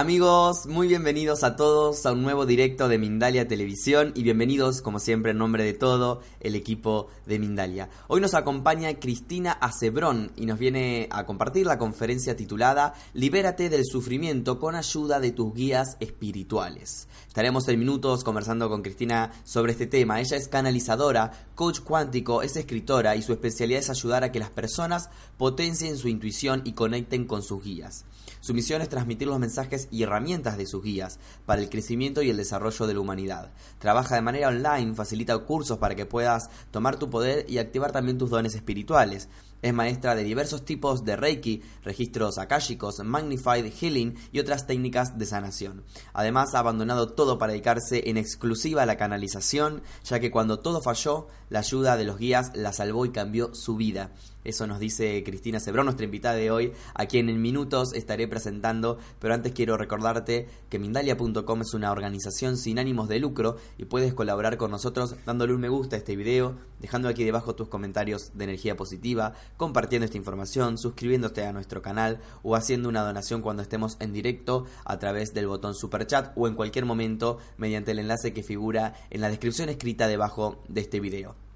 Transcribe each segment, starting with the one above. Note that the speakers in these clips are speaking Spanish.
Amigos, muy bienvenidos a todos a un nuevo directo de Mindalia Televisión y bienvenidos, como siempre, en nombre de todo el equipo de Mindalia. Hoy nos acompaña Cristina Acebrón y nos viene a compartir la conferencia titulada Libérate del sufrimiento con ayuda de tus guías espirituales. Estaremos en minutos conversando con Cristina sobre este tema. Ella es canalizadora, coach cuántico, es escritora y su especialidad es ayudar a que las personas potencien su intuición y conecten con sus guías. Su misión es transmitir los mensajes y herramientas de sus guías para el crecimiento y el desarrollo de la humanidad. Trabaja de manera online, facilita cursos para que puedas tomar tu poder y activar también tus dones espirituales. Es maestra de diversos tipos de Reiki, registros akáshicos, Magnified Healing y otras técnicas de sanación. Además, ha abandonado todo para dedicarse en exclusiva a la canalización, ya que cuando todo falló, la ayuda de los guías la salvó y cambió su vida. Eso nos dice Cristina Cebrón, nuestra invitada de hoy, a quien en minutos estaré presentando, pero antes quiero recordarte que Mindalia.com es una organización sin ánimos de lucro y puedes colaborar con nosotros dándole un me gusta a este video, dejando aquí debajo tus comentarios de energía positiva, compartiendo esta información, suscribiéndote a nuestro canal o haciendo una donación cuando estemos en directo a través del botón super chat o en cualquier momento mediante el enlace que figura en la descripción escrita debajo de este video.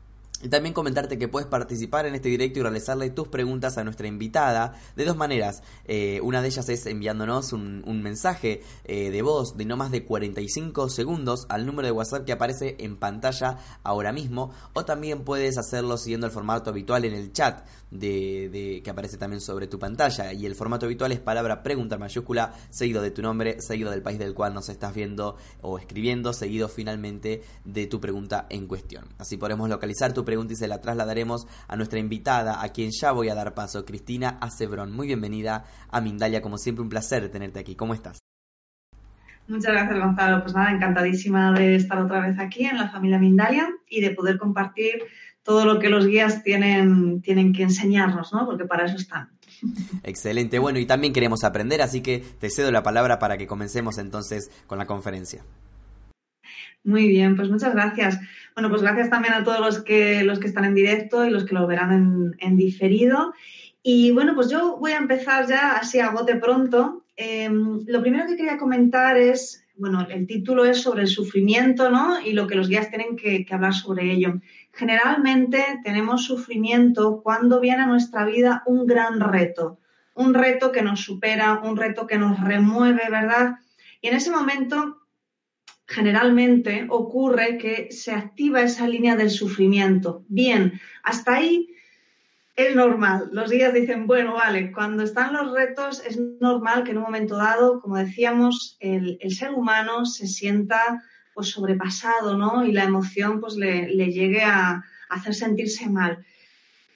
Y también comentarte que puedes participar en este directo y realizarle tus preguntas a nuestra invitada de dos maneras. Eh, una de ellas es enviándonos un, mensaje eh, de voz de no más de 45 segundos al número de WhatsApp que aparece en pantalla ahora mismo. O también puedes hacerlo siguiendo el formato habitual en el chat de, que aparece también sobre tu pantalla. Y el formato habitual es palabra pregunta mayúscula, seguido de tu nombre, seguido del país del cual nos estás viendo o escribiendo, seguido finalmente de tu pregunta en cuestión. Así podremos localizar tu pregunta pregunta y se la trasladaremos a nuestra invitada, a quien ya voy a dar paso, Cristina Acebrón. Muy bienvenida a Mindalia, como siempre un placer tenerte aquí. ¿Cómo estás? Muchas gracias, Gonzalo. Pues nada, encantadísima de estar otra vez aquí en la familia Mindalia y de poder compartir todo lo que los guías tienen, tienen que enseñarnos, ¿no? Porque para eso están. Excelente. Bueno, y también queremos aprender, así que te cedo la palabra para que comencemos entonces con la conferencia. Muy bien, pues muchas gracias. Bueno, pues gracias también a todos los que, los que están en directo y los que lo verán en, diferido. Y bueno, pues yo voy a empezar ya así a bote pronto. Em, lo primero que quería comentar es, bueno, el título es sobre el sufrimiento, ¿no? Y lo que los guías tienen que, que hablar sobre ello. Generalmente tenemos sufrimiento cuando viene a nuestra vida un gran reto, un reto que nos supera, un reto que nos remueve, ¿verdad? Y en ese momento generalmente ocurre que se activa esa línea del sufrimiento. Bien, hasta ahí es normal. Los días dicen, bueno, vale, cuando están los retos es normal que en un momento dado, como decíamos, el, ser humano se sienta pues sobrepasado, ¿no? Y la emoción pues le, le llegue a hacer sentirse mal.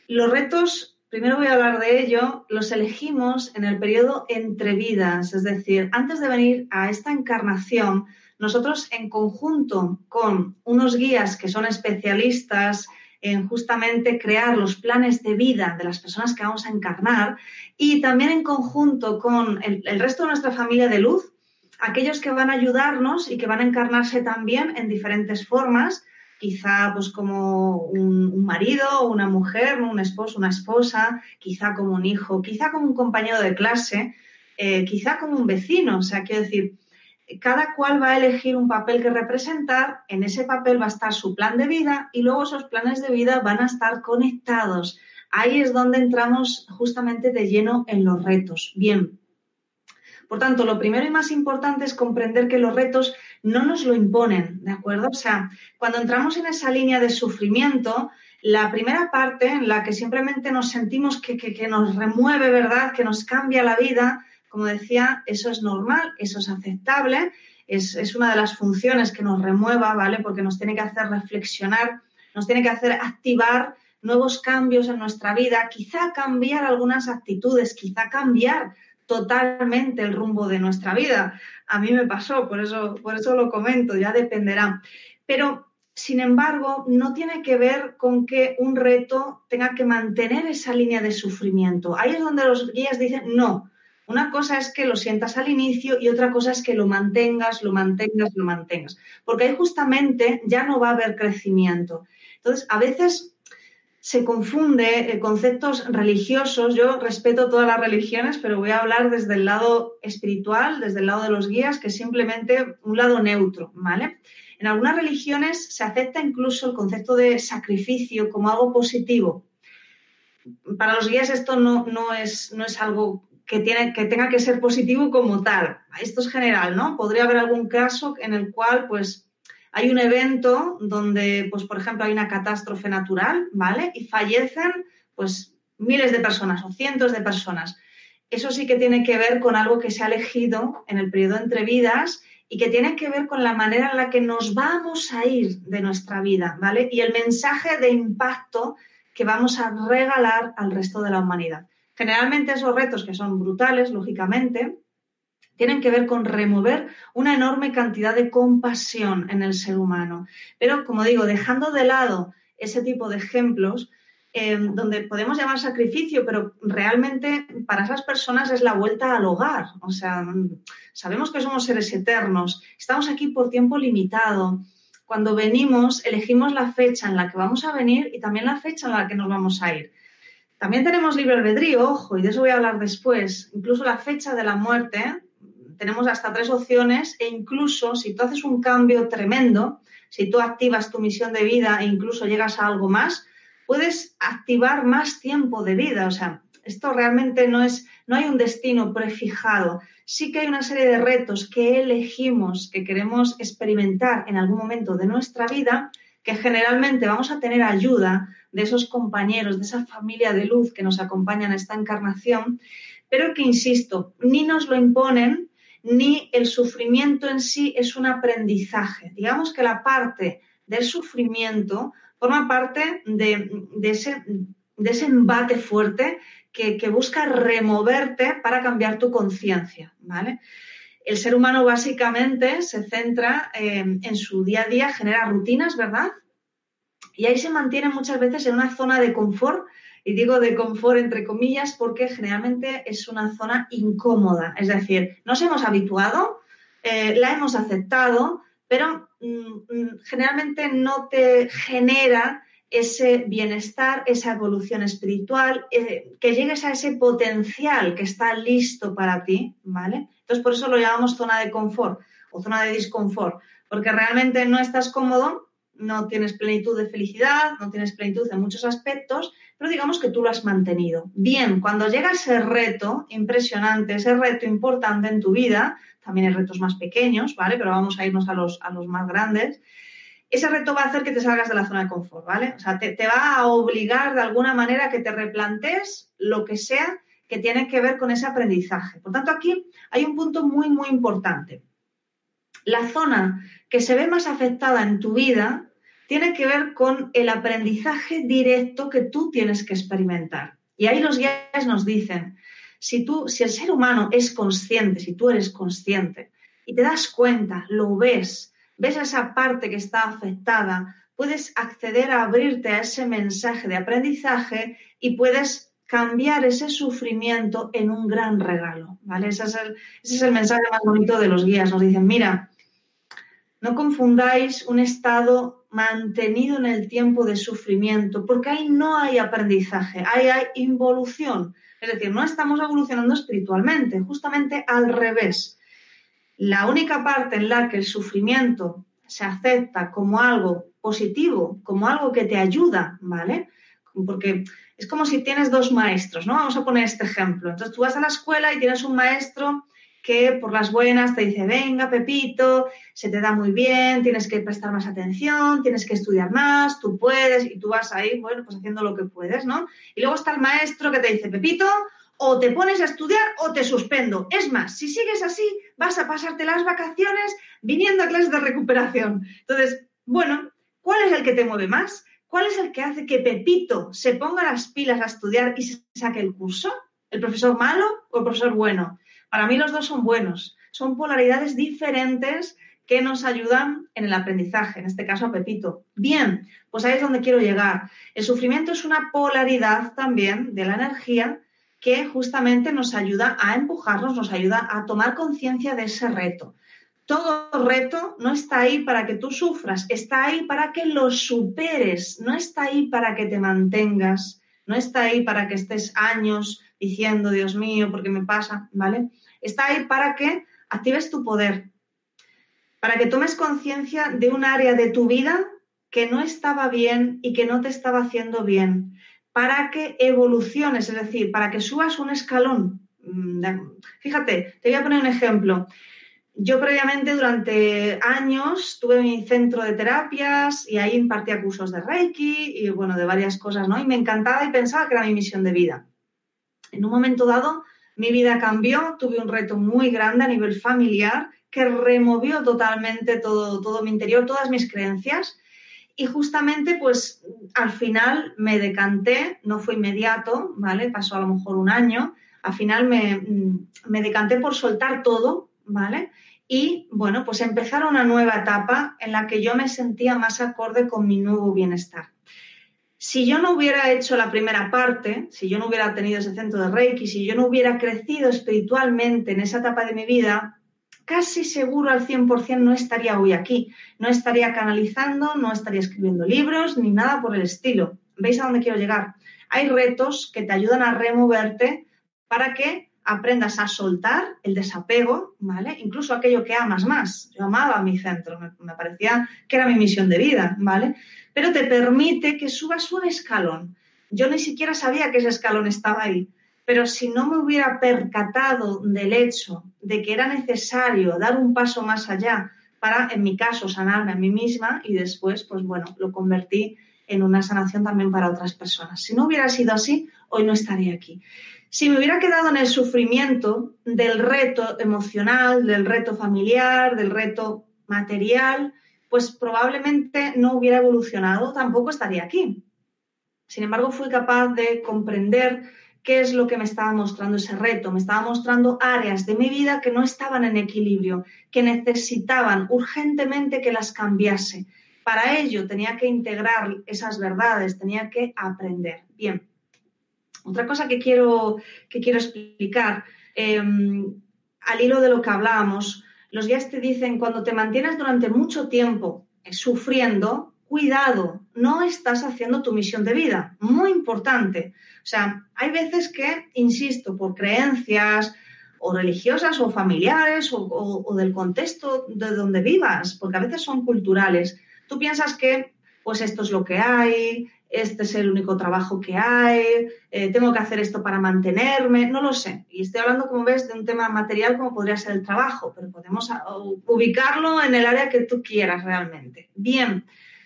Los retos primero voy a hablar de ello, los elegimos en el periodo entre vidas, es decir, antes de venir a esta encarnación, nosotros en conjunto con unos guías que son especialistas en justamente crear los planes de vida de las personas que vamos a encarnar y también en conjunto con el, resto de nuestra familia de luz, aquellos que van a ayudarnos y que van a encarnarse también en diferentes formas, quizá pues como un, marido o una mujer, un esposo, una esposa, quizá como un hijo, quizá como un compañero de clase, eh, quizá como un vecino, o sea, quiero decir, cada cual va a elegir un papel que representar, en ese papel va a estar su plan de vida y luego esos planes de vida van a estar conectados. Ahí es donde entramos justamente de lleno en los retos. Bien. Por tanto, lo primero y más importante es comprender que los retos no nos lo imponen, ¿de acuerdo? O sea, cuando entramos en esa línea de sufrimiento, la primera parte en la que simplemente nos sentimos que, que nos remueve, ¿verdad? Que nos cambia la vida, como decía, eso es normal, eso es aceptable, es, una de las funciones que nos remueva, ¿vale? Porque nos tiene que hacer reflexionar, nos tiene que hacer activar nuevos cambios en nuestra vida, quizá cambiar algunas actitudes, quizá cambiar totalmente el rumbo de nuestra vida. A mí me pasó, por eso, por eso lo comento, ya dependerá. Pero, sin embargo, no tiene que ver con que un reto tenga que mantener esa línea de sufrimiento. Ahí es donde los guías dicen, no, una cosa es que lo sientas al inicio y otra cosa es que lo mantengas, lo mantengas, lo mantengas, porque ahí justamente ya no va a haber crecimiento. Entonces, a veces se confunde eh, conceptos religiosos. Yo respeto todas las religiones, pero voy a hablar desde el lado espiritual, desde el lado de los guías, que es simplemente un lado neutro, ¿vale? En algunas religiones se acepta incluso el concepto de sacrificio como algo positivo. Para los guías esto no, no, es, no es algo que, tiene, que tenga que ser positivo como tal. Esto es general, ¿no? Podría haber algún caso en el cual, pues, hay un evento donde, pues, por ejemplo, hay una catástrofe natural, ¿vale? Y fallecen, pues, miles de personas o cientos de personas. Eso sí que tiene que ver con algo que se ha elegido en el periodo entre vidas y que tiene que ver con la manera en la que nos vamos a ir de nuestra vida, ¿vale? Y el mensaje de impacto que vamos a regalar al resto de la humanidad. Generalmente esos retos que son brutales, lógicamente, tienen que ver con remover una enorme cantidad de compasión en el ser humano. Pero, como digo, dejando de lado ese tipo de ejemplos, em, donde podemos llamar sacrificio, pero realmente para esas personas es la vuelta al hogar. O sea, sabemos que somos seres eternos, estamos aquí por tiempo limitado. Cuando venimos, elegimos la fecha en la que vamos a venir y también la fecha en la que nos vamos a ir. También tenemos libre albedrío, ojo, y de eso voy a hablar después. Incluso la fecha de la muerte tenemos hasta tres opciones e incluso si tú haces un cambio tremendo, si tú activas tu misión de vida e incluso llegas a algo más, puedes activar más tiempo de vida. O sea, esto realmente no es, no hay un destino prefijado. Sí que hay una serie de retos que elegimos, que queremos experimentar en algún momento de nuestra vida, que generalmente vamos a tener ayuda de esos compañeros, de esa familia de luz que nos acompañan en esta encarnación, pero que, insisto, ni nos lo imponen, ni el sufrimiento en sí es un aprendizaje. Digamos que la parte del sufrimiento forma parte de, ese, embate fuerte que, busca removerte para cambiar tu conciencia, ¿vale? El ser humano básicamente se centra eh, en su día a día, genera rutinas, ¿verdad? Y ahí se mantiene muchas veces en una zona de confort y digo de confort entre comillas porque generalmente es una zona incómoda. Es decir, nos hemos habituado, eh, la hemos aceptado, pero mm, mm, generalmente no te genera ese bienestar, esa evolución espiritual, eh, que llegues a ese potencial que está listo para ti, ¿vale? Entonces, por eso lo llamamos zona de confort o zona de disconfort, porque realmente no estás cómodo, no tienes plenitud de felicidad, no tienes plenitud en muchos aspectos, pero digamos que tú lo has mantenido. Bien, cuando llega ese reto impresionante, ese reto importante en tu vida, también hay retos más pequeños, ¿vale? Pero vamos a irnos a los, a los más grandes. Ese reto va a hacer que te salgas de la zona de confort, ¿vale? O sea, te, te va a obligar de alguna manera a que te replantes lo que sea que tiene que ver con ese aprendizaje. Por tanto, aquí hay un punto muy, muy importante. La zona que se ve más afectada en tu vida tiene que ver con el aprendizaje directo que tú tienes que experimentar. Y ahí los guías nos dicen, si tú, si el ser humano es consciente, si tú eres consciente y te das cuenta, lo ves, ves esa parte que está afectada, puedes acceder a abrirte a ese mensaje de aprendizaje y puedes cambiar ese sufrimiento en un gran regalo, ¿vale? Ese es el, ese es el mensaje más bonito de los guías. Nos dicen, mira, no confundáis un estado mantenido en el tiempo de sufrimiento, porque ahí no hay aprendizaje, ahí hay involución. Es decir, no estamos evolucionando espiritualmente, justamente al revés. La única parte en la que el sufrimiento se acepta como algo positivo, como algo que te ayuda, ¿vale? Porque es como si tienes dos maestros, ¿no? Vamos a poner este ejemplo. Entonces tú vas a la escuela y tienes un maestro que por las buenas te dice, venga, Pepito, se te da muy bien, tienes que prestar más atención, tienes que estudiar más, tú puedes, y tú vas ahí, bueno, pues haciendo lo que puedes, ¿no? Y luego está el maestro que te dice, Pepito, o te pones a estudiar o te suspendo. Es más, si sigues así, vas a pasarte las vacaciones viniendo a clases de recuperación. Entonces, bueno, ¿cuál es el que te mueve más? ¿Cuál es el que hace que Pepito se ponga las pilas a estudiar y se saque el curso? ¿El profesor malo o el profesor bueno? Para mí los dos son buenos, son polaridades diferentes que nos ayudan en el aprendizaje, en este caso a Pepito. Bien, pues ahí es donde quiero llegar. El sufrimiento es una polaridad también de la energía que justamente nos ayuda a empujarnos, nos ayuda a tomar conciencia de ese reto. Todo reto no está ahí para que tú sufras, está ahí para que lo superes, no está ahí para que te mantengas, no está ahí para que estés años diciendo, Dios mío, ¿por qué me pasa? ¿Vale? Está ahí para que actives tu poder, para que tomes conciencia de un área de tu vida que no estaba bien y que no te estaba haciendo bien, para que evoluciones, es decir, para que subas un escalón. Mm, fíjate, te voy a poner un ejemplo. Yo previamente durante años tuve mi centro de terapias y ahí impartía cursos de Reiki y bueno, de varias cosas, ¿no? Y me encantaba y pensaba que era mi misión de vida. En un momento dado, mi vida cambió, tuve un reto muy grande a nivel familiar que removió totalmente todo, todo mi interior, todas mis creencias. Y justamente, pues al final me decanté, no fue inmediato, ¿vale? Pasó a lo mejor un año. Al final me, me decanté por soltar todo, ¿vale? Y bueno, pues empezar una nueva etapa en la que yo me sentía más acorde con mi nuevo bienestar. Si yo no hubiera hecho la primera parte, si yo no hubiera tenido ese centro de Reiki, si yo no hubiera crecido espiritualmente en esa etapa de mi vida, casi seguro al 100% no estaría hoy aquí, no estaría canalizando, no estaría escribiendo libros ni nada por el estilo. ¿Veis a dónde quiero llegar? Hay retos que te ayudan a removerte para que aprendas a soltar el desapego, ¿vale? Incluso aquello que amas más. Yo amaba mi centro, me, parecía que era mi misión de vida, ¿vale? Pero te permite que subas un escalón. Yo ni siquiera sabía que ese escalón estaba ahí, pero si no me hubiera percatado del hecho de que era necesario dar un paso más allá para, en mi caso, sanarme a mí misma y después, pues bueno, lo convertí en una sanación también para otras personas. Si no hubiera sido así, hoy no estaría aquí. Si me hubiera quedado en el sufrimiento del reto emocional, del reto familiar, del reto material, pues probablemente no hubiera evolucionado, tampoco estaría aquí. Sin embargo, fui capaz de comprender qué es lo que me estaba mostrando ese reto. Me estaba mostrando áreas de mi vida que no estaban en equilibrio, que necesitaban urgentemente que las cambiase. Para ello tenía que integrar esas verdades, tenía que aprender. Bien, otra cosa que quiero, que quiero explicar, em, al hilo de lo que hablábamos, los guías te dicen, cuando te mantienes durante mucho tiempo sufriendo, cuidado, no estás haciendo tu misión de vida. Muy importante. O sea, hay veces que, insisto, por creencias o religiosas o familiares o, o del contexto de donde vivas, porque a veces son culturales, tú piensas que pues esto es lo que hay, este es el único trabajo que hay, eh, tengo que hacer esto para mantenerme, no lo sé. Y estoy hablando, como ves, de un tema material como podría ser el trabajo, pero podemos ah, ubicarlo en el área que tú quieras realmente. Bien,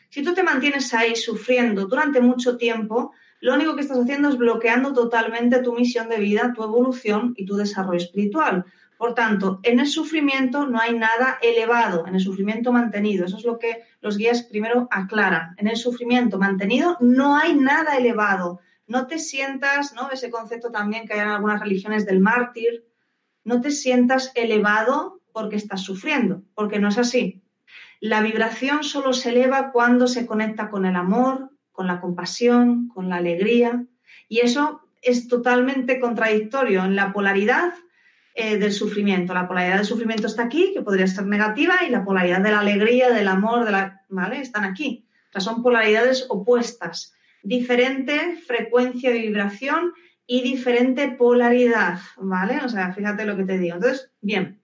si tú te mantienes ahí sufriendo durante mucho tiempo, lo único que estás haciendo es bloqueando totalmente tu misión de vida, tu evolución y tu desarrollo espiritual. Por tanto, en el sufrimiento no hay nada elevado, en el sufrimiento mantenido. Eso es lo que los guías primero aclaran. En el sufrimiento mantenido no hay nada elevado. No te sientas, ¿no? Ese concepto también que hay en algunas religiones del mártir, no te sientas elevado porque estás sufriendo, porque no es así. La vibración solo se eleva cuando se conecta con el amor, con la compasión, con la alegría. Y eso es totalmente contradictorio. En la polaridad eh, del sufrimiento. La polaridad del sufrimiento está aquí, que podría ser negativa, y la polaridad de la alegría, del amor, de la, ¿vale? Están aquí. O sea, son polaridades opuestas. Diferente frecuencia de vibración y diferente polaridad, ¿vale? O sea, fíjate lo que te digo. Entonces, bien,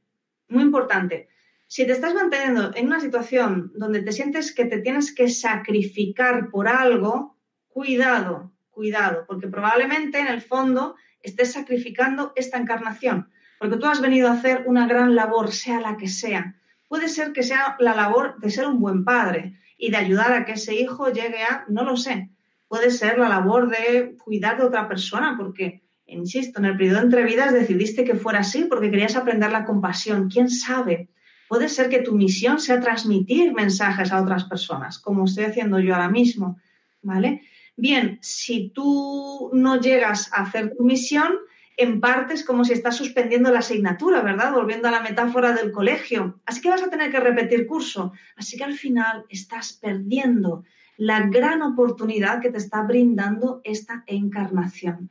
muy importante. Si te estás manteniendo en una situación donde te sientes que te tienes que sacrificar por algo, cuidado, cuidado, porque probablemente en el fondo estés sacrificando esta encarnación porque tú has venido a hacer una gran labor, sea la que sea. Puede ser que sea la labor de ser un buen padre y de ayudar a que ese hijo llegue a, no lo sé, puede ser la labor de cuidar de otra persona, porque, insisto, en el periodo entre vidas decidiste que fuera así porque querías aprender la compasión. ¿Quién sabe? Puede ser que tu misión sea transmitir mensajes a otras personas, como estoy haciendo yo ahora mismo, ¿vale? Bien, si tú no llegas a hacer tu misión, en parte es como si estás suspendiendo la asignatura, ¿verdad? Volviendo a la metáfora del colegio. Así que vas a tener que repetir curso. Así que al final estás perdiendo la gran oportunidad que te está brindando esta encarnación,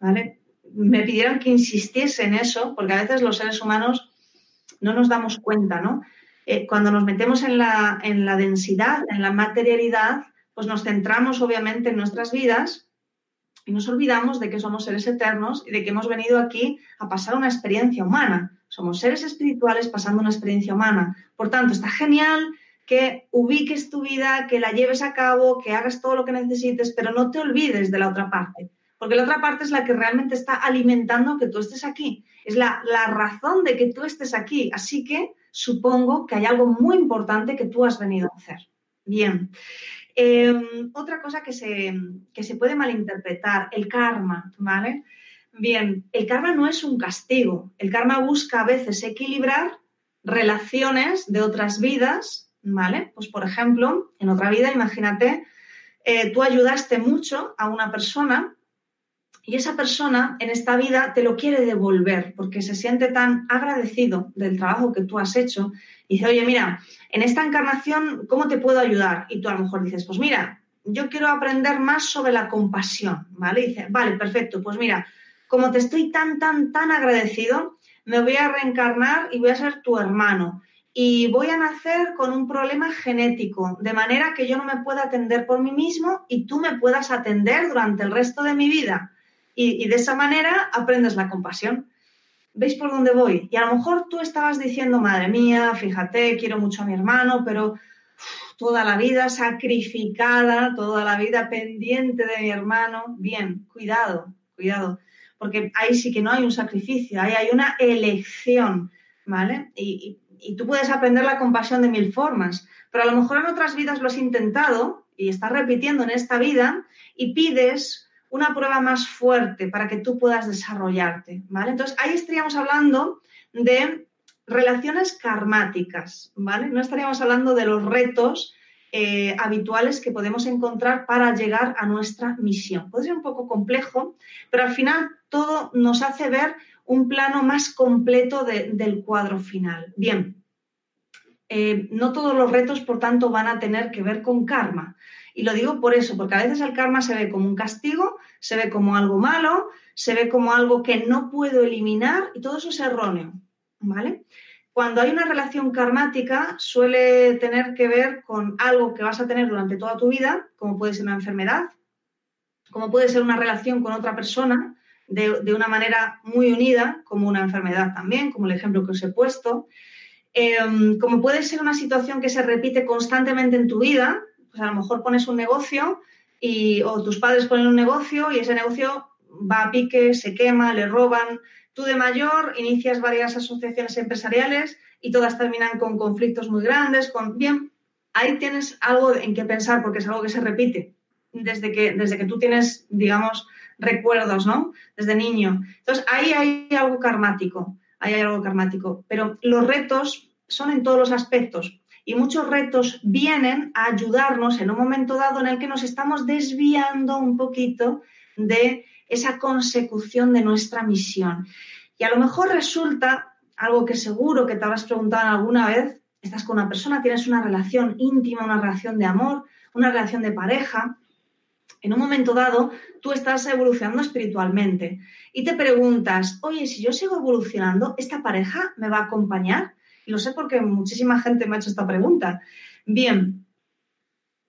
¿vale? Me pidieron que insistiese en eso, porque a veces los seres humanos no nos damos cuenta, ¿no? eh, cuando nos metemos en la, en la densidad, en la materialidad, pues nos centramos obviamente en nuestras vidas y nos olvidamos de que somos seres eternos y de que hemos venido aquí a pasar una experiencia humana. Somos seres espirituales pasando una experiencia humana. Por tanto, está genial que ubiques tu vida, que la lleves a cabo, que hagas todo lo que necesites, pero no te olvides de la otra parte, porque la otra parte es la que realmente está alimentando que tú estés aquí, es la, razón de que tú estés aquí, así que supongo que hay algo muy importante que tú has venido a hacer. Bien. Em, otra cosa que se, que se puede malinterpretar, el karma, ¿vale? Bien, el karma no es un castigo. El karma busca a veces equilibrar relaciones de otras vidas ¿vale? Pues por ejemplo, en otra vida, imagínate, eh, tú ayudaste mucho a una persona y esa persona en esta vida te lo quiere devolver porque se siente tan agradecido del trabajo que tú has hecho y dice, oye, mira, en esta encarnación, ¿cómo te puedo ayudar? Y tú a lo mejor dices, pues mira, yo quiero aprender más sobre la compasión, ¿vale? Y dice, vale, perfecto, pues mira, como te estoy tan, tan, tan agradecido, me voy a reencarnar y voy a ser tu hermano y voy a nacer con un problema genético, de manera que yo no me pueda atender por mí mismo y tú me puedas atender durante el resto de mi vida. Y, de esa manera aprendes la compasión. ¿Veis por dónde voy? Y a lo mejor tú estabas diciendo, madre mía, fíjate, quiero mucho a mi hermano, pero toda la vida sacrificada, toda la vida pendiente de mi hermano. Bien, cuidado, cuidado, porque ahí sí que no hay un sacrificio, ahí hay una elección, ¿vale? y y tú puedes aprender la compasión de mil formas, pero a lo mejor en otras vidas lo has intentado y estás repitiendo en esta vida y pides una prueba más fuerte para que tú puedas desarrollarte, ¿vale? Entonces, ahí estaríamos hablando de relaciones karmáticas, ¿vale? No estaríamos hablando de los retos eh, habituales que podemos encontrar para llegar a nuestra misión. Puede ser un poco complejo, pero al final todo nos hace ver un plano más completo del cuadro final. Bien, eh, no todos los retos, por tanto, van a tener que ver con karma. Y lo digo por eso, porque a veces el karma se ve como un castigo, se ve como algo malo, se ve como algo que no puedo eliminar y todo eso es erróneo. ¿Vale? Cuando hay una relación karmática suele tener que ver con algo que vas a tener durante toda tu vida, como puede ser una enfermedad, como puede ser una relación con otra persona, de, una manera muy unida, como una enfermedad también, como el ejemplo que os he puesto. Em, como puede ser una situación que se repite constantemente en tu vida, pues a lo mejor pones un negocio y, o tus padres ponen un negocio y ese negocio va a pique, se quema, le roban. Tú de mayor inicias varias asociaciones empresariales y todas terminan con conflictos muy grandes, con bien, ahí tienes algo en que pensar porque es algo que se repite desde que, desde que tú tienes, digamos, recuerdos, ¿no? Desde niño. Entonces, ahí hay algo karmático, ahí hay algo karmático. Pero los retos son en todos los aspectos. Y muchos retos vienen a ayudarnos en un momento dado en el que nos estamos desviando un poquito de esa consecución de nuestra misión. Y a lo mejor resulta algo que seguro que te habrás preguntado alguna vez, estás con una persona, tienes una relación íntima, una relación de amor, una relación de pareja, en un momento dado tú estás evolucionando espiritualmente y te preguntas, oye, si yo sigo evolucionando, ¿esta pareja me va a acompañar? Lo sé porque muchísima gente me ha hecho esta pregunta. Bien,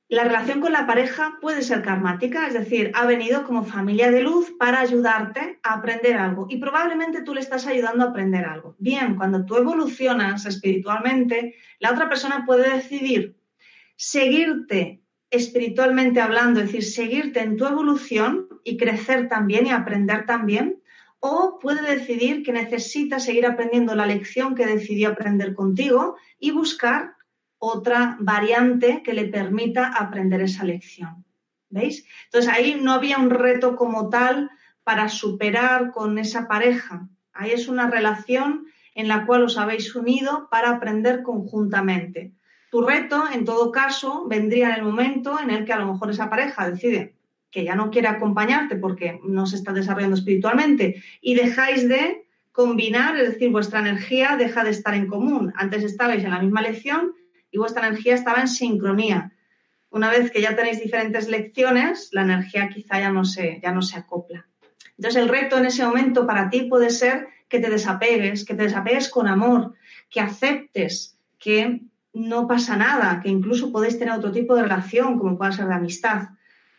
la relación con la pareja puede ser karmática, es decir, ha venido como familia de luz para ayudarte a aprender algo y probablemente tú le estás ayudando a aprender algo. Bien, cuando tú evolucionas espiritualmente, la otra persona puede decidir seguirte espiritualmente hablando, es decir, seguirte en tu evolución y crecer también y aprender también, o puede decidir que necesita seguir aprendiendo la lección que decidió aprender contigo y buscar otra variante que le permita aprender esa lección. ¿Veis? Entonces ahí no había un reto como tal para superar con esa pareja. Ahí es una relación en la cual os habéis unido para aprender conjuntamente. Tu reto, en todo caso, vendría en el momento en el que a lo mejor esa pareja decide que ya no quiere acompañarte porque no se está desarrollando espiritualmente y dejáis de combinar, es decir, vuestra energía deja de estar en común. Antes estabais en la misma lección y vuestra energía estaba en sincronía. Una vez que ya tenéis diferentes lecciones, la energía quizá ya no se, ya no se acopla. Entonces el reto en ese momento para ti puede ser que te desapegues, que te desapegues con amor, que aceptes que no pasa nada, que incluso podéis tener otro tipo de relación, como pueda ser de amistad,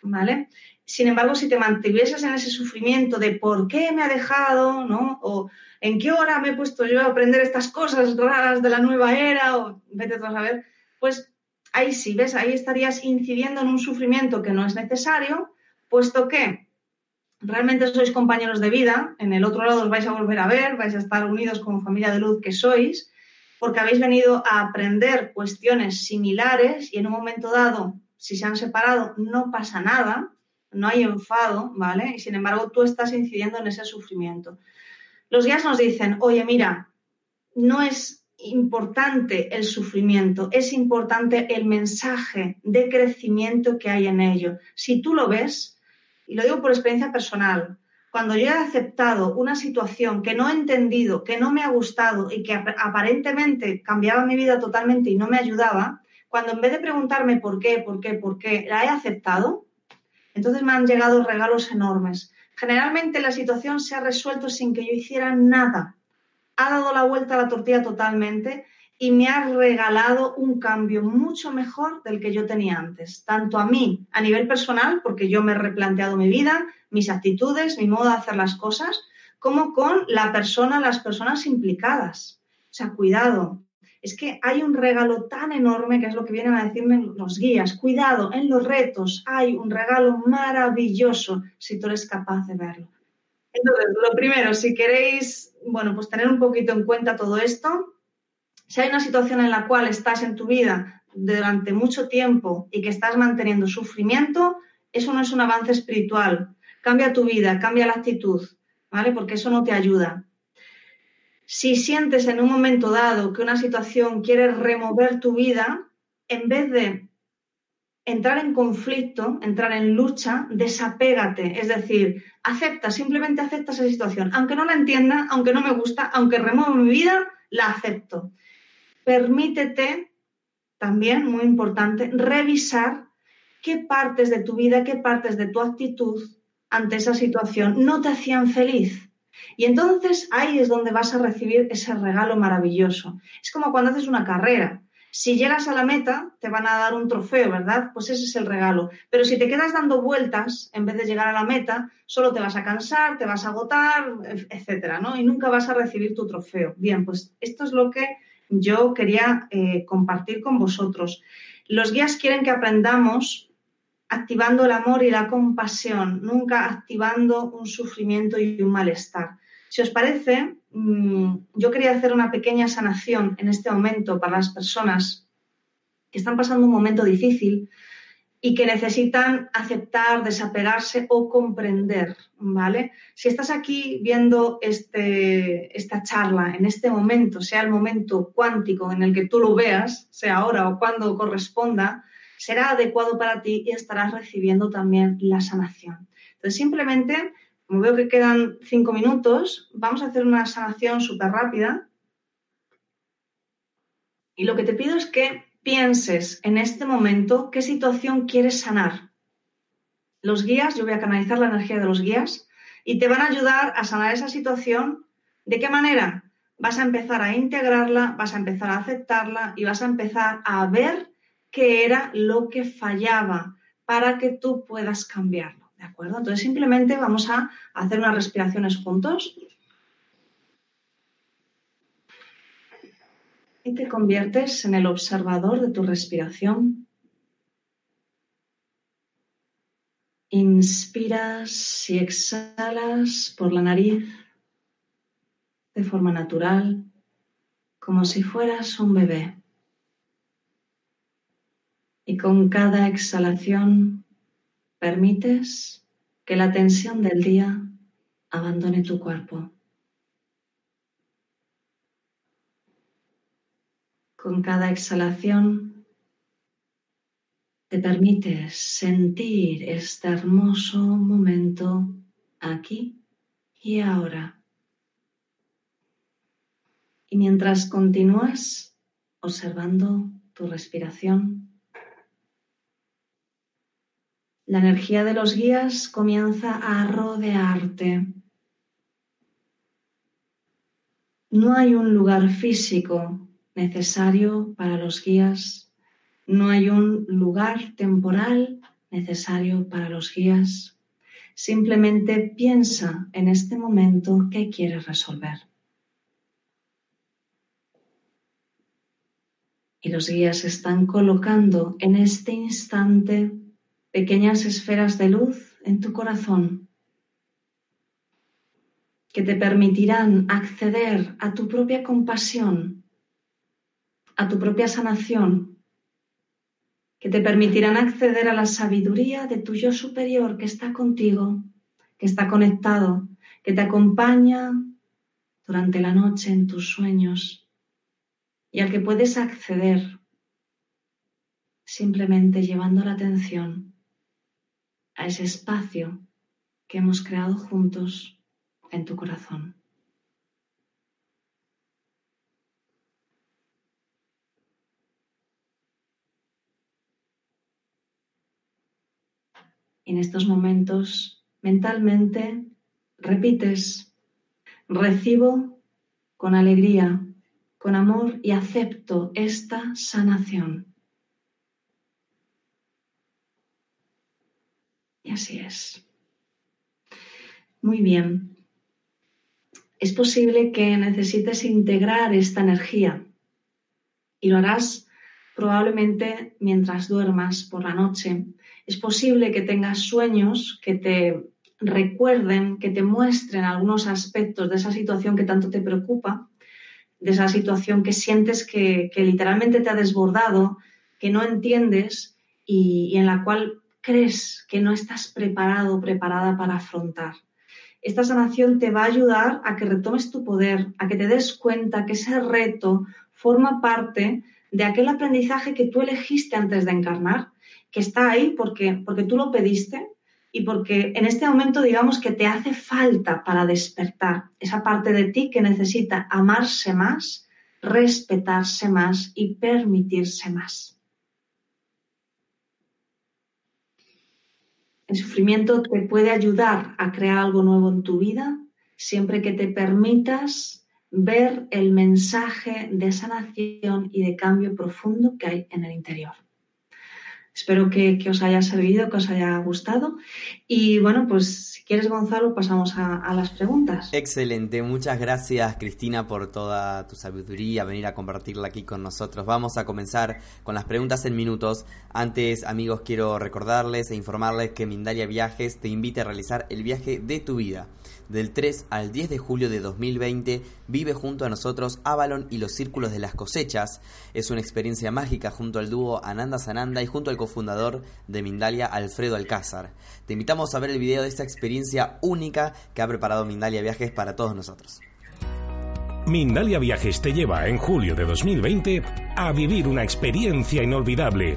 ¿vale? Sin embargo, si te mantuvieses en ese sufrimiento de por qué me ha dejado, ¿no? O en qué hora me he puesto yo a aprender estas cosas raras de la nueva era, o vete a saber, pues ahí sí, ¿ves? Ahí estarías incidiendo en un sufrimiento que no es necesario, puesto que realmente sois compañeros de vida, en el otro lado os vais a volver a ver, vais a estar unidos como familia de luz que sois, porque habéis venido a aprender cuestiones similares y en un momento dado, si se han separado, no pasa nada, no hay enfado, ¿vale? Y sin embargo tú estás incidiendo en ese sufrimiento. Los guías nos dicen, oye, mira, no es importante el sufrimiento, es importante el mensaje de crecimiento que hay en ello. Si tú lo ves, y lo digo por experiencia personal, cuando yo he aceptado una situación que no he entendido, que no me ha gustado y que aparentemente cambiaba mi vida totalmente y no me ayudaba, cuando en vez de preguntarme por qué, por qué, por qué, la he aceptado, entonces me han llegado regalos enormes. Generalmente la situación se ha resuelto sin que yo hiciera nada. Ha dado la vuelta a la tortilla totalmente y me ha regalado un cambio mucho mejor del que yo tenía antes, tanto a mí a nivel personal, porque yo me he replanteado mi vida, mis actitudes, mi modo de hacer las cosas, como con la persona, las personas implicadas. O sea, cuidado, es que hay un regalo tan enorme, que es lo que vienen a decirme los guías. Cuidado, en los retos hay un regalo maravilloso si tú eres capaz de verlo. Entonces, lo primero, si queréis, bueno, pues tener un poquito en cuenta todo esto, si hay una situación en la cual estás en tu vida durante mucho tiempo y que estás manteniendo sufrimiento, eso no es un avance espiritual. Cambia tu vida, cambia la actitud, ¿vale? Porque eso no te ayuda. Si sientes en un momento dado que una situación quiere remover tu vida, en vez de entrar en conflicto, entrar en lucha, desapégate. Es decir, acepta, simplemente acepta esa situación. Aunque no la entienda, aunque no me gusta, aunque remueva mi vida, la acepto. Permítete, también muy importante, revisar qué partes de tu vida, qué partes de tu actitud ante esa situación no te hacían feliz y entonces ahí es donde vas a recibir ese regalo maravilloso. Es como cuando haces una carrera. Si llegas a la meta, te van a dar un trofeo, ¿verdad? Pues ese es el regalo. Pero si te quedas dando vueltas en vez de llegar a la meta, solo te vas a cansar, te vas a agotar, etcétera, ¿no? Y nunca vas a recibir tu trofeo. Bien, pues esto es lo que yo quería eh, compartir con vosotros. Los guías quieren que aprendamos activando el amor y la compasión, nunca activando un sufrimiento y un malestar. Si os parece, mm, yo quería hacer una pequeña sanación en este momento para las personas que están pasando un momento difícil y que necesitan aceptar, desapegarse o comprender, ¿vale? Si estás aquí viendo este, esta charla en este momento, sea el momento cuántico en el que tú lo veas, sea ahora o cuando corresponda, será adecuado para ti y estarás recibiendo también la sanación. Entonces, simplemente, como veo que quedan cinco minutos, vamos a hacer una sanación súper rápida. Y lo que te pido es que pienses en este momento qué situación quieres sanar. Los guías, yo voy a canalizar la energía de los guías y te van a ayudar a sanar esa situación. ¿De qué manera? Vas a empezar a integrarla, vas a empezar a aceptarla y vas a empezar a ver qué era lo que fallaba para que tú puedas cambiarlo. ¿De acuerdo? Entonces simplemente vamos a hacer unas respiraciones juntos. Y te conviertes en el observador de tu respiración. Inspiras y exhalas por la nariz de forma natural, como si fueras un bebé y con cada exhalación permites que la tensión del día abandone tu cuerpo. Con cada exhalación te permites sentir este hermoso momento aquí y ahora. Y mientras continúas observando tu respiración, la energía de los guías comienza a rodearte. No hay un lugar físico necesario para los guías, no hay un lugar temporal necesario para los guías. Simplemente piensa en este momento qué quieres resolver. Y los guías están colocando en este instante pequeñas esferas de luz en tu corazón que te permitirán acceder a tu propia compasión, a tu propia sanación, que te permitirán acceder a la sabiduría de tu yo superior que está contigo, que está conectado, que te acompaña durante la noche en tus sueños y al que puedes acceder simplemente llevando la atención a ese espacio que hemos creado juntos en tu corazón. En estos momentos, mentalmente, repites, recibo con alegría, con amor y acepto esta sanación. Así es. Muy bien es posible que necesites integrar esta energía y lo harás probablemente mientras duermas por la noche. Es posible que tengas sueños que te recuerden, que te muestren algunos aspectos de esa situación que tanto te preocupa, de esa situación que sientes que, literalmente te ha desbordado, que no entiendes y en la cual crees que no estás preparado o preparada para afrontar. Esta sanación te va a ayudar a que retomes tu poder, a que te des cuenta que ese reto forma parte de aquel aprendizaje que tú elegiste antes de encarnar, que está ahí porque, porque tú lo pediste y porque en este momento digamos que te hace falta para despertar esa parte de ti que necesita amarse más, respetarse más y permitirse más. El sufrimiento te puede ayudar a crear algo nuevo en tu vida siempre que te permitas ver el mensaje de sanación y de cambio profundo que hay en el interior. Espero que, os haya servido, que os haya gustado. Y bueno, pues si quieres, Gonzalo, pasamos a, a, las preguntas. Excelente, muchas gracias Cristina por toda tu sabiduría, venir a compartirla aquí con nosotros. Vamos a comenzar con las preguntas en minutos. Antes, amigos, quiero recordarles e informarles que Mindalia Viajes te invita a realizar el viaje de tu vida. Del 3 al 10 de julio de 2020 vive junto a nosotros Avalon y los Círculos de las Cosechas. Es una experiencia mágica junto al dúo Ananda Sananda y junto al cofundador de Mindalia, Alfredo Alcázar. Te invitamos a ver el video de esta experiencia única que ha preparado Mindalia Viajes para todos nosotros. Mindalia Viajes te lleva en julio de 2020 a vivir una experiencia inolvidable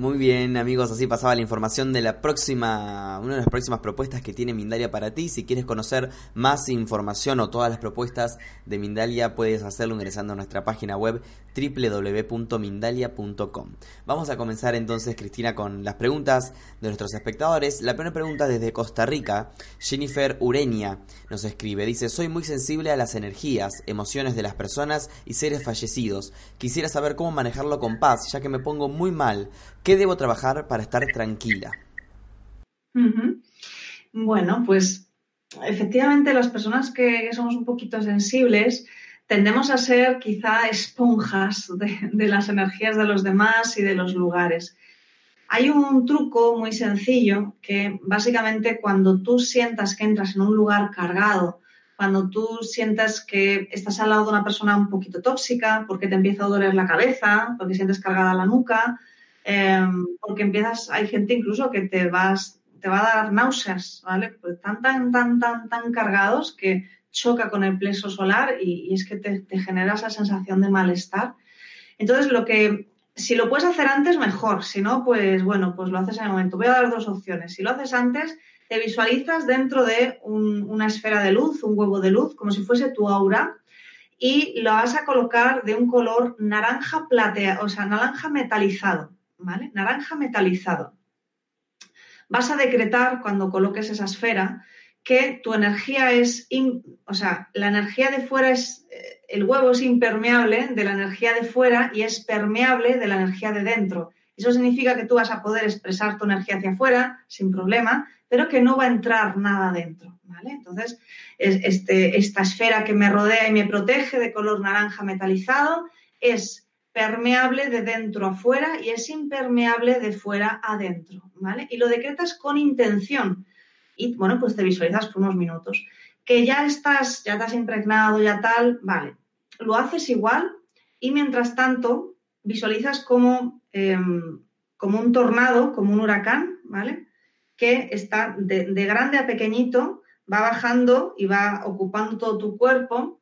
Muy bien, amigos, así pasaba la información de la próxima, una de las próximas propuestas que tiene Mindalia para ti. Si quieres conocer más información o todas las propuestas de Mindalia, puedes hacerlo ingresando a nuestra página web www.mindalia.com. Vamos a comenzar entonces, Cristina, con las preguntas de nuestros espectadores. La primera pregunta desde Costa Rica, Jennifer Ureña nos escribe, dice, soy muy sensible a las energías, emociones de las personas y seres fallecidos. Quisiera saber cómo manejarlo con paz, ya que me pongo muy mal. ¿Qué debo trabajar para estar tranquila? Bueno, pues efectivamente las personas que somos un poquito sensibles tendemos a ser quizá esponjas de, las energías de los demás y de los lugares. Hay un truco muy sencillo que básicamente cuando tú sientas que entras en un lugar cargado, cuando tú sientas que estás al lado de una persona un poquito tóxica, porque te empieza a doler la cabeza, porque sientes cargada la nuca, em, porque empiezas, hay gente incluso que te vas, te va a dar náuseas, ¿vale? Pues tan, tan, tan, tan, tan cargados que choca con el plexo solar y, es que te, genera esa sensación de malestar. Entonces, lo que, si lo puedes hacer antes, mejor. Si no, pues bueno, pues lo haces en el momento. Voy a dar dos opciones. Si lo haces antes, te visualizas dentro de una esfera de luz, un huevo de luz, como si fuese tu aura, y lo vas a colocar de un color naranja plateado, o sea, naranja metalizado, ¿vale? Naranja metalizado. Vas a decretar cuando coloques esa esfera que tu energía es, o sea, la energía de fuera es, eh, el huevo es impermeable de la energía de fuera y es permeable de la energía de dentro. Eso significa que tú vas a poder expresar tu energía hacia afuera sin problema, pero que no va a entrar nada dentro. Entonces, este, esta esfera que me rodea y me protege de color naranja metalizado es permeable de dentro a fuera y es impermeable de fuera adentro, ¿vale? Y lo decretas con intención y, bueno, pues te visualizas por unos minutos. Que ya estás, ya te has impregnado, ya tal, vale. Lo haces igual y mientras tanto visualizas como, em, como un tornado, como un huracán, ¿vale? Que está de, grande a pequeñito, va bajando y va ocupando todo tu cuerpo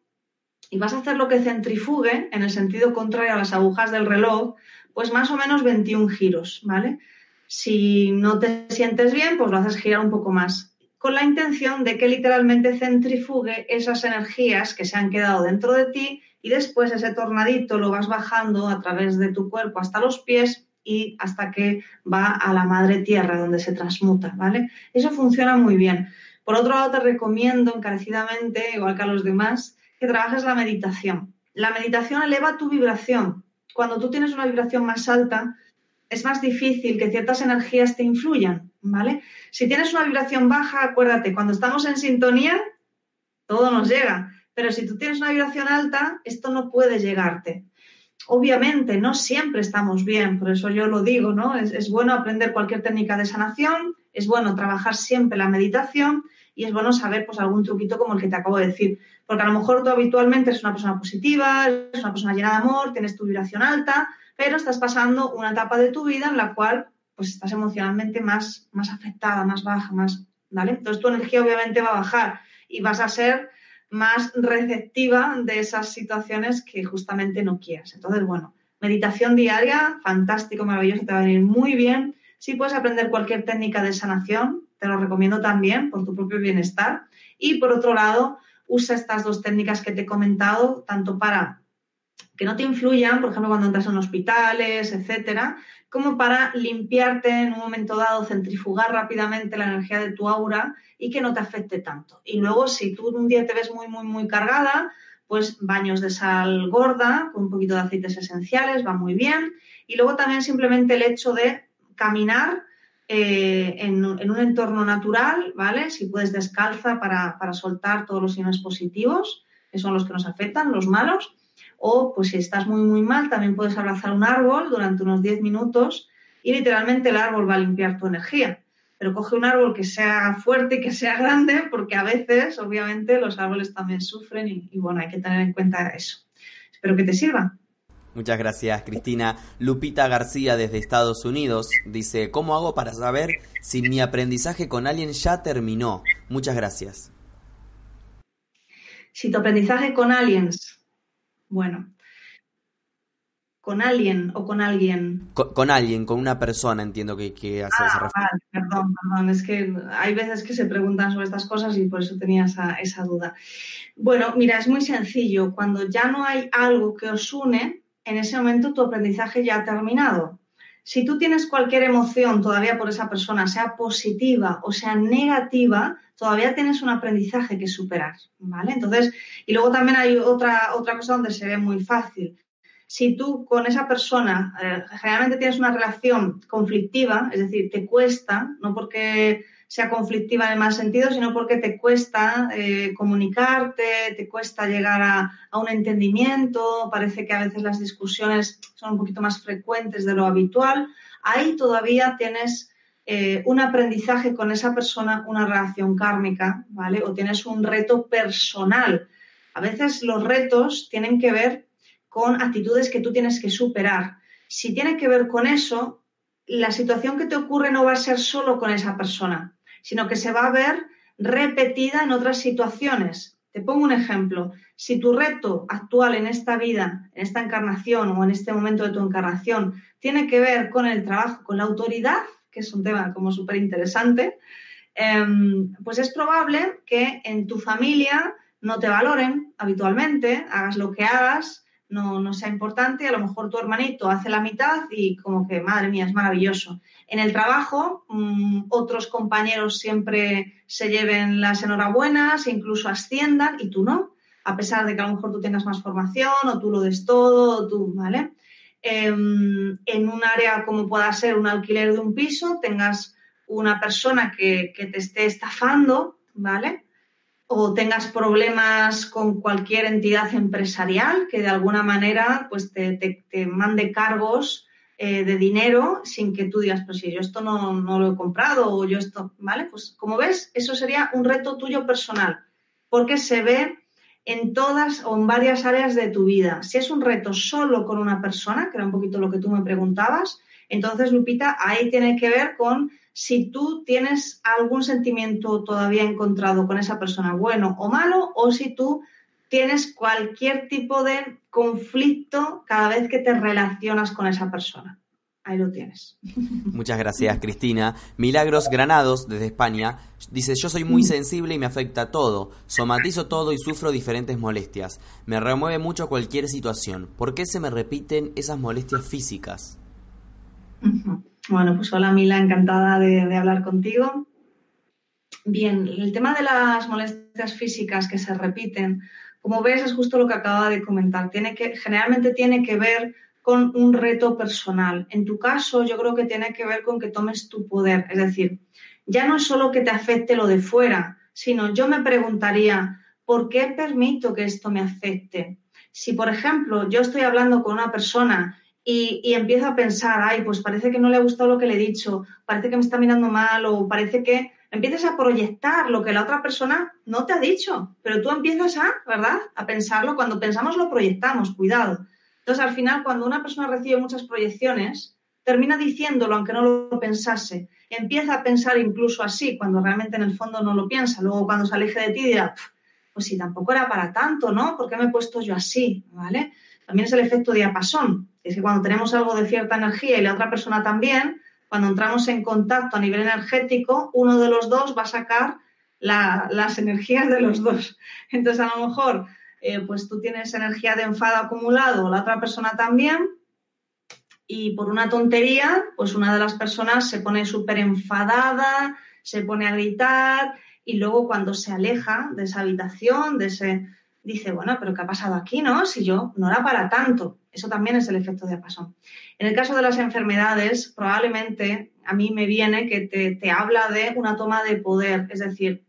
y vas a hacer lo que centrifugue, en el sentido contrario a las agujas del reloj, pues más o menos 21 giros, ¿vale? Si no te sientes bien, pues lo haces girar un poco más, con la intención de que literalmente centrifugue esas energías que se han quedado dentro de ti y después ese tornadito lo vas bajando a través de tu cuerpo hasta los pies y hasta que va a la madre tierra donde se transmuta, ¿vale? Eso funciona muy bien. Por otro lado, te recomiendo encarecidamente, igual que a los demás, que trabajes la meditación. La meditación eleva tu vibración. Cuando tú tienes una vibración más alta, es más difícil que ciertas energías te influyan, ¿vale? Si tienes una vibración baja, acuérdate, cuando estamos en sintonía, todo nos llega. Pero si tú tienes una vibración alta, esto no puede llegarte. Obviamente, no siempre estamos bien, por eso yo lo digo, ¿no? Es, bueno aprender cualquier técnica de sanación, es bueno trabajar siempre la meditación y es bueno saber pues algún truquito como el que te acabo de decir. Porque a lo mejor tú habitualmente eres una persona positiva, eres una persona llena de amor, tienes tu vibración alta, pero estás pasando una etapa de tu vida en la cual pues estás emocionalmente más, más afectada, más baja, más, ¿vale? Entonces tu energía obviamente va a bajar y vas a ser más receptiva de esas situaciones que justamente no quieras. Entonces, bueno, meditación diaria, fantástico, maravilloso, te va a venir muy bien. Si puedes aprender cualquier técnica de sanación, te lo recomiendo también por tu propio bienestar. Y por otro lado, usa estas dos técnicas que te he comentado, tanto para que no te influyan, por ejemplo, cuando entras en hospitales, etcétera, como para limpiarte en un momento dado, centrifugar rápidamente la energía de tu aura y que no te afecte tanto. Y luego, si tú un día te ves muy, muy, muy cargada, pues baños de sal gorda con un poquito de aceites esenciales, va muy bien. Y luego también simplemente el hecho de caminar eh, en, un entorno natural, ¿vale? Si puedes descalza para, para soltar todos los iones positivos, que son los que nos afectan, los malos o, pues si estás muy, muy mal, también puedes abrazar un árbol durante unos 10 minutos y literalmente el árbol va a limpiar tu energía. Pero coge un árbol que sea fuerte y que sea grande, porque a veces, obviamente, los árboles también sufren y, y bueno, hay que tener en cuenta eso. Espero que te sirva. Muchas gracias, Cristina. Lupita García desde Estados Unidos dice, ¿cómo hago para saber si mi aprendizaje con alguien ya terminó? Muchas gracias. Si tu aprendizaje con aliens bueno. ¿Con alguien o con alguien? Con, alguien, con una persona, entiendo que, que hace esa ah, referencia. perdón, perdón, es que hay veces que se preguntan sobre estas cosas y por eso tenía esa, esa duda. Bueno, mira, es muy sencillo. Cuando ya no hay algo que os une, en ese momento tu aprendizaje ya ha terminado. Si tú tienes cualquier emoción todavía por esa persona, sea positiva o sea negativa, todavía tienes un aprendizaje que superar, ¿vale? Entonces, y luego también hay otra, otra cosa donde se ve muy fácil. Si tú con esa persona eh, generalmente tienes una relación conflictiva, es decir, te cuesta, no porque sea conflictiva en el mal sentido, sino porque te cuesta eh, comunicarte, te cuesta llegar a, un entendimiento, parece que a veces las discusiones son un poquito más frecuentes de lo habitual, ahí todavía tienes eh, un aprendizaje con esa persona, una relación kármica, ¿vale? O tienes un reto personal. A veces los retos tienen que ver con actitudes que tú tienes que superar. Si tiene que ver con eso, la situación que te ocurre no va a ser solo con esa persona, sino que se va a ver repetida en otras situaciones. Te pongo un ejemplo. Si tu reto actual en esta vida, en esta encarnación o en este momento de tu encarnación, tiene que ver con el trabajo, con la autoridad, que es un tema como súper interesante, em, pues es probable que en tu familia no te valoren habitualmente, hagas lo que hagas, no, sea importante, a lo mejor tu hermanito hace la mitad y como que, madre mía, es maravilloso. En el trabajo, mm, otros compañeros siempre se lleven las enhorabuenas, incluso asciendan y tú no, a pesar de que a lo mejor tú tengas más formación o tú lo des todo, o tú, ¿vale? Em, en un área como pueda ser un alquiler de un piso, tengas una persona que te esté estafando, ¿vale? O tengas problemas con cualquier entidad empresarial que de alguna manera pues te, mande cargos eh, de dinero sin que tú digas, pues si yo esto no, no, lo he comprado o yo esto, ¿vale? Pues como ves, eso sería un reto tuyo personal, porque se ve en todas o en varias áreas de tu vida. Si es un reto solo con una persona, que era un poquito lo que tú me preguntabas, entonces, Lupita, ahí tiene que ver con si tú tienes algún sentimiento todavía encontrado con esa persona, bueno o malo, o si tú tienes cualquier tipo de conflicto cada vez que te relacionas con esa persona. Ahí lo tienes. Muchas gracias, Cristina. Milagros Granados, desde España, dice, yo soy muy sensible y me afecta todo. Somatizo todo y sufro diferentes molestias. Me remueve mucho cualquier situación. ¿Por qué se me repiten esas molestias físicas? Bueno, pues hola Mila, encantada de, hablar contigo. Bien, el tema de las molestias físicas que se repiten, como ves, es justo lo que acaba de comentar. Tiene que, generalmente tiene que ver con un reto personal. En tu caso, yo creo que tiene que ver con que tomes tu poder. Es decir, ya no es solo que te afecte lo de fuera, sino yo me preguntaría, ¿por qué permito que esto me afecte? Si, por ejemplo, yo estoy hablando con una persona y, empiezo a pensar, ay, pues parece que no le ha gustado lo que le he dicho, parece que me está mirando mal o parece que empiezas a proyectar lo que la otra persona no te ha dicho, pero tú empiezas a, ¿verdad?, a pensarlo. Cuando pensamos lo proyectamos, cuidado. Entonces, al final, cuando una persona recibe muchas proyecciones, termina diciéndolo aunque no lo pensase. Empieza a pensar incluso así, cuando realmente en el fondo no lo piensa. Luego, cuando se aleje de ti, dirá, pues si tampoco era para tanto, ¿no? ¿Por qué me he puesto yo así? ¿Vale? También es el efecto diapasón. Es que cuando tenemos algo de cierta energía y la otra persona también, cuando entramos en contacto a nivel energético, uno de los dos va a sacar las energías de los dos. Entonces, a lo mejor, eh, pues tú tienes energía de enfado acumulado, la otra persona también, y por una tontería, pues una de las personas se pone súper enfadada, se pone a gritar, y luego cuando se aleja de esa habitación, de ese dice, bueno, pero ¿qué ha pasado aquí, no? Si yo no era para tanto. Eso también es el efecto de diapasón. En el caso de las enfermedades, probablemente a mí me viene que te, te habla de una toma de poder, es decir,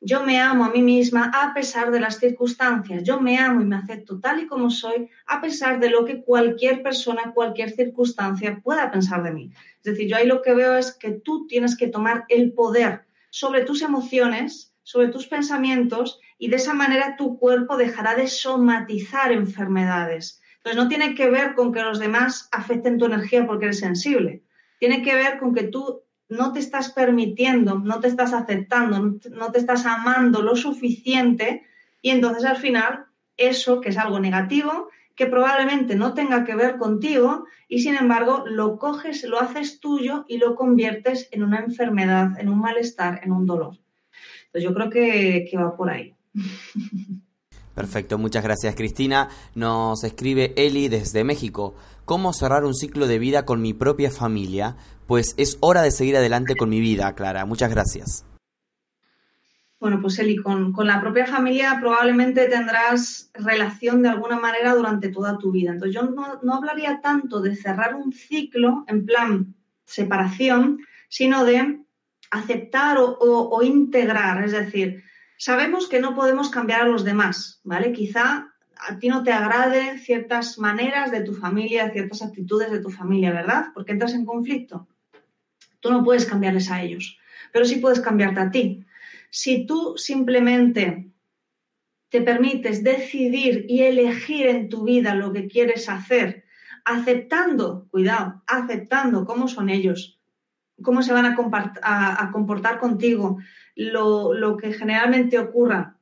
yo me amo a mí misma a pesar de las circunstancias. Yo me amo y me acepto tal y como soy a pesar de lo que cualquier persona, cualquier circunstancia pueda pensar de mí. Es decir, yo ahí lo que veo es que tú tienes que tomar el poder sobre tus emociones, sobre tus pensamientos y de esa manera tu cuerpo dejará de somatizar enfermedades. Entonces no tiene que ver con que los demás afecten tu energía porque eres sensible. Tiene que ver con que tú no te estás permitiendo, no te estás aceptando, no te estás amando lo suficiente y entonces al final eso, que es algo negativo, que probablemente no tenga que ver contigo y sin embargo lo coges, lo haces tuyo y lo conviertes en una enfermedad, en un malestar, en un dolor. Entonces yo creo que, que va por ahí. Perfecto, muchas gracias Cristina. Nos escribe Eli desde México. ¿Cómo cerrar un ciclo de vida con mi propia familia? Pues es hora de seguir adelante con mi vida, Clara. Muchas gracias. Bueno, pues Eli, con, la propia familia probablemente tendrás relación de alguna manera durante toda tu vida. Entonces yo no, hablaría tanto de cerrar un ciclo en plan separación, sino de aceptar o integrar. Es decir, Sabemos que no podemos cambiar a los demás, ¿vale? Quizá a ti no te agrade ciertas maneras de tu familia, ciertas actitudes de tu familia, ¿verdad? Porque entras en conflicto. Tú no puedes cambiarles a ellos, pero sí puedes cambiarte a ti. Si tú simplemente te permites decidir y elegir en tu vida lo que quieres hacer, aceptando, cuidado, aceptando cómo son ellos, cómo se van a, comportar contigo, lo, que generalmente ocurra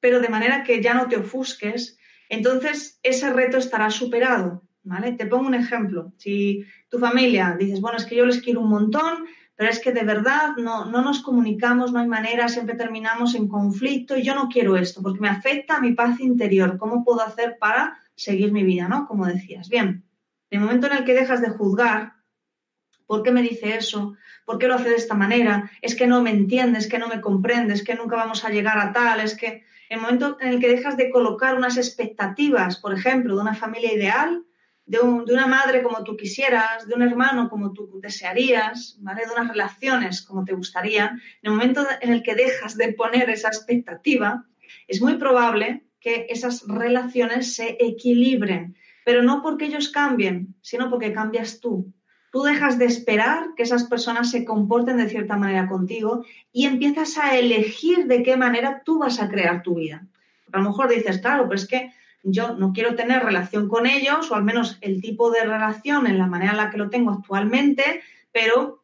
pero de manera que ya no te ofusques, entonces ese reto estará superado. ¿vale? Te pongo un ejemplo. Si tu familia dices, bueno, es que yo les quiero un montón, pero es que de verdad no, no nos comunicamos, no hay manera, siempre terminamos en conflicto y yo no quiero esto porque me afecta a mi paz interior. ¿Cómo puedo hacer para seguir mi vida, ¿no? Como decías. Bien, en el momento en el que dejas de juzgar, ¿por qué me dice eso? ¿Por qué lo hace de esta manera? Es que no me entiendes, que no me comprendes, que nunca vamos a llegar a tal, es que en el momento en el que dejas de colocar unas expectativas, por ejemplo, de una familia ideal, de, una madre como tú quisieras, de un hermano como tú desearías, ¿vale? de unas relaciones como te gustaría, en el momento en el que dejas de poner esa expectativa, es muy probable que esas relaciones se equilibren, pero no porque ellos cambien, sino porque cambias tú. Tú dejas de esperar que esas personas se comporten de cierta manera contigo y empiezas a elegir de qué manera tú vas a crear tu vida. A lo mejor dices, claro, pero es que yo no quiero tener relación con ellos, o al menos el tipo de relación en la manera en la que lo tengo actualmente, pero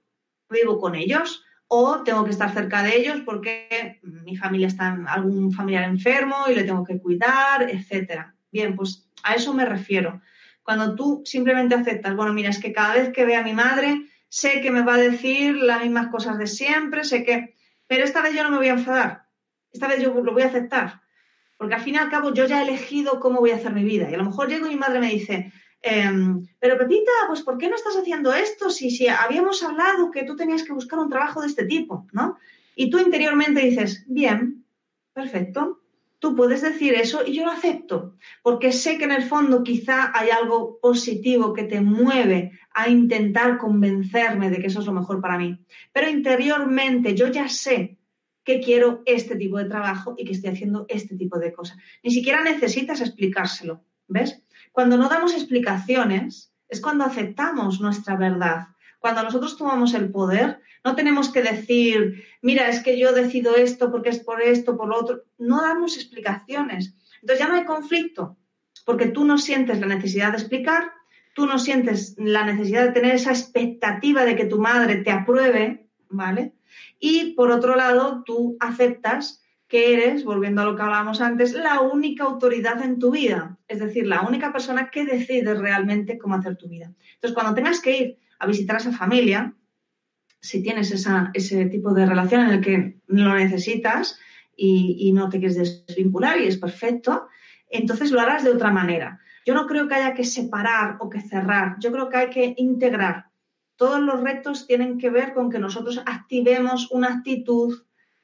vivo con ellos o tengo que estar cerca de ellos porque mi familia está en algún familiar enfermo y le tengo que cuidar, etcétera. Bien, pues a eso me refiero. Cuando tú simplemente aceptas, bueno, mira, es que cada vez que vea a mi madre, sé que me va a decir las mismas cosas de siempre, sé que, pero esta vez yo no me voy a enfadar, esta vez yo lo voy a aceptar porque al fin y al cabo yo ya he elegido cómo voy a hacer mi vida. Y a lo mejor llego mi madre me dice, em, pero Pepita, pues ¿por qué no estás haciendo esto si, si habíamos hablado que tú tenías que buscar un trabajo de este tipo, ¿no? Y tú interiormente dices, bien, perfecto, tú puedes decir eso y yo lo acepto, porque sé que en el fondo quizá hay algo positivo que te mueve a intentar convencerme de que eso es lo mejor para mí. Pero interiormente yo ya sé que quiero este tipo de trabajo y que estoy haciendo este tipo de cosas. Ni siquiera necesitas explicárselo, ¿ves? Cuando no damos explicaciones es cuando aceptamos nuestra verdad. Cuando nosotros tomamos el poder, no tenemos que decir, mira, es que yo decido esto porque es por esto, por lo otro. No damos explicaciones. Entonces ya no hay conflicto, porque tú no sientes la necesidad de explicar, tú no sientes la necesidad de tener esa expectativa de que tu madre te apruebe, ¿vale? Y por otro lado, tú aceptas que eres, volviendo a lo que hablábamos antes, la única autoridad en tu vida, es decir, la única persona que decide realmente cómo hacer tu vida. Entonces, cuando tengas que ir a visitar a esa familia, si tienes ese tipo de relación en el que lo necesitas y, y no te quieres desvincular y es perfecto, entonces lo harás de otra manera. Yo no creo que haya que separar o que cerrar, yo creo que hay que integrar todos los retos tienen que ver con que nosotros activemos una actitud,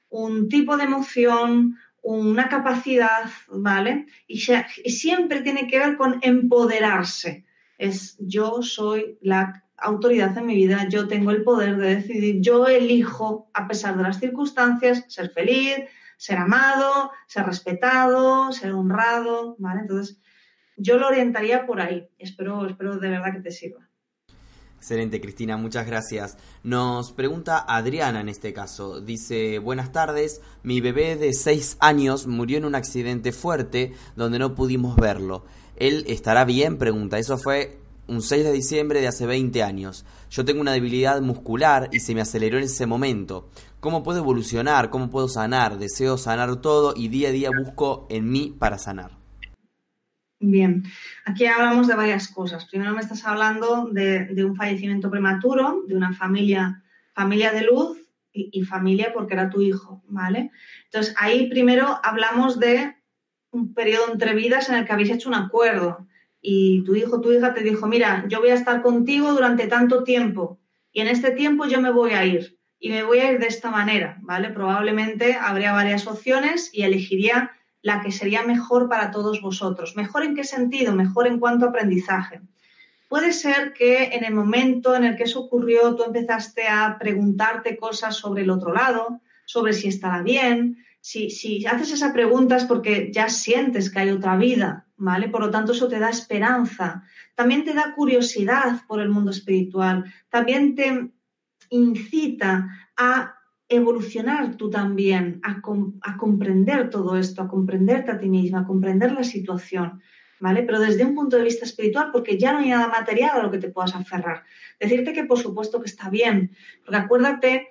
un tipo de emoción, una capacidad, ¿vale? Y, siempre tiene que ver con empoderarse. Es yo soy la autoridad en mi vida, yo tengo el poder de decidir, yo elijo, a pesar de las circunstancias, ser feliz, ser amado, ser respetado, ser honrado, ¿vale? Entonces, yo lo orientaría por ahí. Espero, espero de verdad que te sirva. Excelente, Cristina, muchas gracias. Nos pregunta Adriana en este caso. Dice, buenas tardes, mi bebé de 6 años murió en un accidente fuerte donde no pudimos verlo. ¿Él estará bien? Pregunta. Eso fue un 6 de diciembre de hace 20 años. Yo tengo una debilidad muscular y se me aceleró en ese momento. ¿Cómo puedo evolucionar? ¿Cómo puedo sanar? Deseo sanar todo y día a día busco en mí para sanar. Bien, aquí hablamos de varias cosas. Primero me estás hablando de, un fallecimiento prematuro, de una familia, familia de luz y, familia porque era tu hijo, ¿vale? Entonces ahí primero hablamos de un periodo entre vidas en el que habéis hecho un acuerdo y tu hijo, tu hija te dijo, mira, yo voy a estar contigo durante tanto tiempo y en este tiempo yo me voy a ir y me voy a ir de esta manera, ¿vale? Probablemente habría varias opciones y elegiría la que sería mejor para todos vosotros. ¿Mejor en qué sentido? Mejor en cuanto a aprendizaje. Puede ser que en el momento en el que eso ocurrió tú empezaste a preguntarte cosas sobre el otro lado, sobre si estará bien. Si, si haces esa pregunta es porque ya sientes que hay otra vida, ¿vale? Por lo tanto, eso te da esperanza. También te da curiosidad por el mundo espiritual. También te incita a evolucionar tú también, a, comprender todo esto, a comprenderte a ti misma, a comprender la situación, ¿vale? Pero desde un punto de vista espiritual, porque ya no hay nada material a lo que te puedas aferrar. Decirte que por supuesto que está bien, porque acuérdate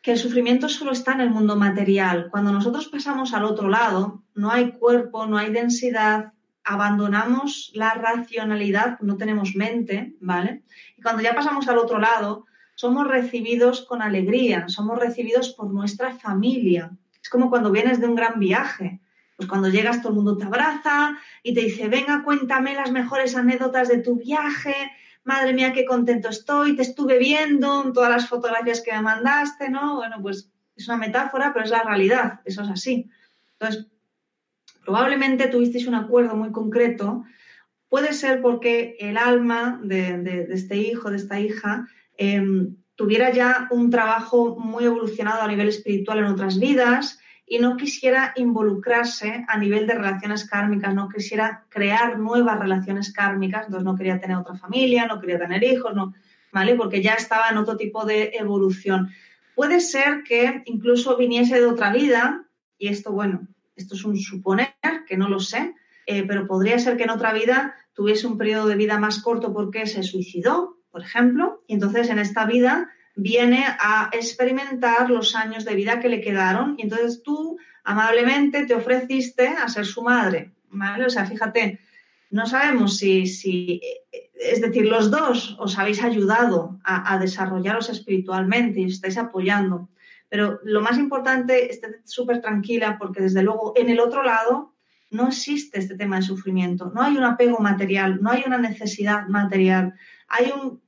que el sufrimiento solo está en el mundo material. Cuando nosotros pasamos al otro lado, no hay cuerpo, no hay densidad, abandonamos la racionalidad, no tenemos mente, ¿vale? Y cuando ya pasamos al otro lado, somos recibidos con alegría, somos recibidos por nuestra familia. Es como cuando vienes de un gran viaje. Pues cuando llegas todo el mundo te abraza y te dice, venga, cuéntame las mejores anécdotas de tu viaje, madre mía, qué contento estoy, te estuve viendo todas las fotografías que me mandaste, ¿no? Bueno, pues es una metáfora, pero es la realidad, eso es así. Entonces, probablemente tuvisteis un acuerdo muy concreto, puede ser porque el alma de, este hijo, de esta hija, em, tuviera ya un trabajo muy evolucionado a nivel espiritual en otras vidas, y no quisiera involucrarse a nivel de relaciones kármicas, no quisiera crear nuevas relaciones kármicas, entonces no quería tener otra familia, no quería tener hijos, no, ¿vale? Porque ya estaba en otro tipo de evolución. Puede ser que incluso viniese de otra vida, y esto, bueno, esto es un suponer, que no lo sé, eh, pero podría ser que en otra vida tuviese un periodo de vida más corto porque se suicidó, por ejemplo, y entonces en esta vida viene a experimentar los años de vida que le quedaron y entonces tú amablemente te ofreciste a ser su madre, ¿vale? O sea, fíjate, no sabemos si, si es decir, los dos os habéis ayudado a, desarrollaros espiritualmente y os estáis apoyando, pero lo más importante, esté súper tranquila porque desde luego en el otro lado no existe este tema de sufrimiento, no hay un apego material, no hay una necesidad material, hay un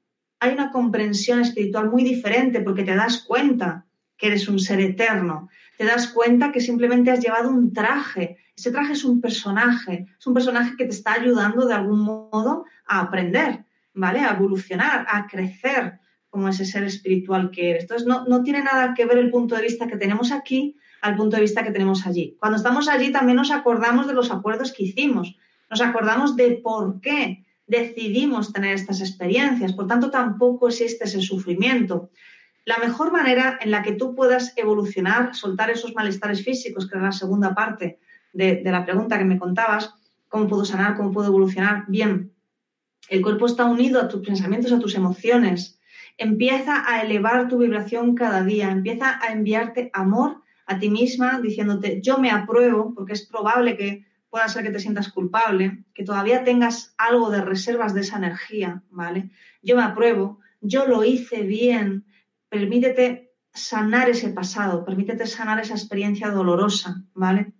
hay una comprensión espiritual muy diferente porque te das cuenta que eres un ser eterno, te das cuenta que simplemente has llevado un traje. Ese traje es un personaje, es un personaje que te está ayudando de algún modo a aprender, ¿vale? A evolucionar, a crecer como ese ser espiritual que eres. Entonces, no, no tiene nada que ver el punto de vista que tenemos aquí al punto de vista que tenemos allí. Cuando estamos allí también nos acordamos de los acuerdos que hicimos, nos acordamos de por qué decidimos tener estas experiencias, por tanto tampoco existe ese sufrimiento. La mejor manera en la que tú puedas evolucionar, soltar esos malestares físicos, que es la segunda parte de, la pregunta que me contabas, ¿cómo puedo sanar? ¿Cómo puedo evolucionar? Bien, el cuerpo está unido a tus pensamientos, a tus emociones. Empieza a elevar tu vibración cada día, empieza a enviarte amor a ti misma, diciéndote, yo me apruebo, porque es probable que pueda ser que te sientas culpable, que todavía tengas algo de reservas de esa energía, ¿vale? Yo me apruebo, yo lo hice bien, permítete sanar ese pasado, permítete sanar esa experiencia dolorosa, ¿vale?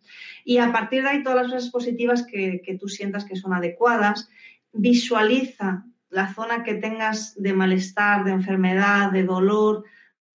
Y a partir de ahí todas las cosas positivas que, que tú sientas que son adecuadas, visualiza la zona que tengas de malestar, de enfermedad, de dolor,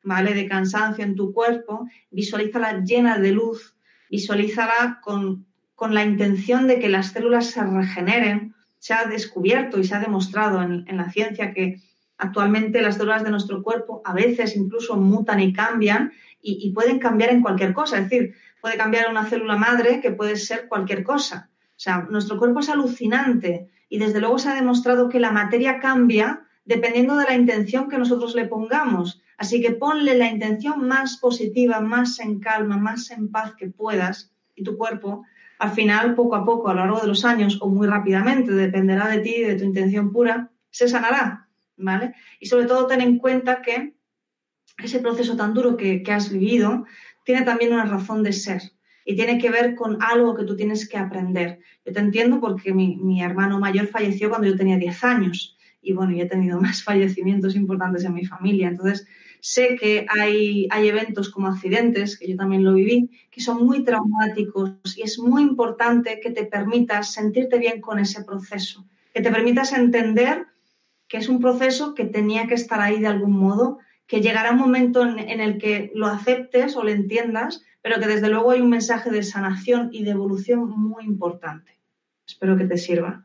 ¿vale? De cansancio en tu cuerpo, visualízala llena de luz, visualízala con con la intención de que las células se regeneren, se ha descubierto y se ha demostrado en, la ciencia que actualmente las células de nuestro cuerpo a veces incluso mutan y cambian y, pueden cambiar en cualquier cosa. Es decir, puede cambiar una célula madre que puede ser cualquier cosa. O sea, nuestro cuerpo es alucinante y desde luego se ha demostrado que la materia cambia dependiendo de la intención que nosotros le pongamos. Así que ponle la intención más positiva, más en calma, más en paz que puedas y tu cuerpo al final, poco a poco, a lo largo de los años o muy rápidamente, dependerá de ti y de tu intención pura, se sanará, ¿vale? Y sobre todo ten en cuenta que ese proceso tan duro que, has vivido tiene también una razón de ser y tiene que ver con algo que tú tienes que aprender. Yo te entiendo porque mi, mi hermano mayor falleció cuando yo tenía 10 años y bueno, yo he tenido más fallecimientos importantes en mi familia. Entonces, Sé que hay, hay eventos como accidentes, que yo también lo viví, que son muy traumáticos y es muy importante que te permitas sentirte bien con ese proceso, que te permitas entender que es un proceso que tenía que estar ahí de algún modo, que llegará un momento en, en el que lo aceptes o lo entiendas, pero que desde luego hay un mensaje de sanación y de evolución muy importante. Espero que te sirva.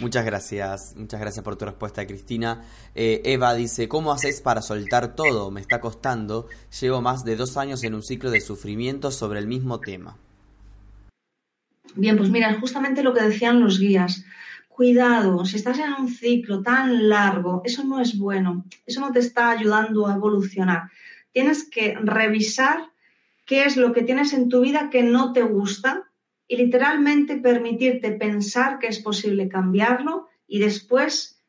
Muchas gracias, muchas gracias por tu respuesta, Cristina. Eh, Eva dice, ¿cómo haces para soltar todo? Me está costando. Llevo más de dos años en un ciclo de sufrimiento sobre el mismo tema. Bien, pues mira, justamente lo que decían los guías. Cuidado, si estás en un ciclo tan largo, eso no es bueno, eso no te está ayudando a evolucionar. Tienes que revisar qué es lo que tienes en tu vida que no te gusta y literalmente permitirte pensar que es posible cambiarlo y después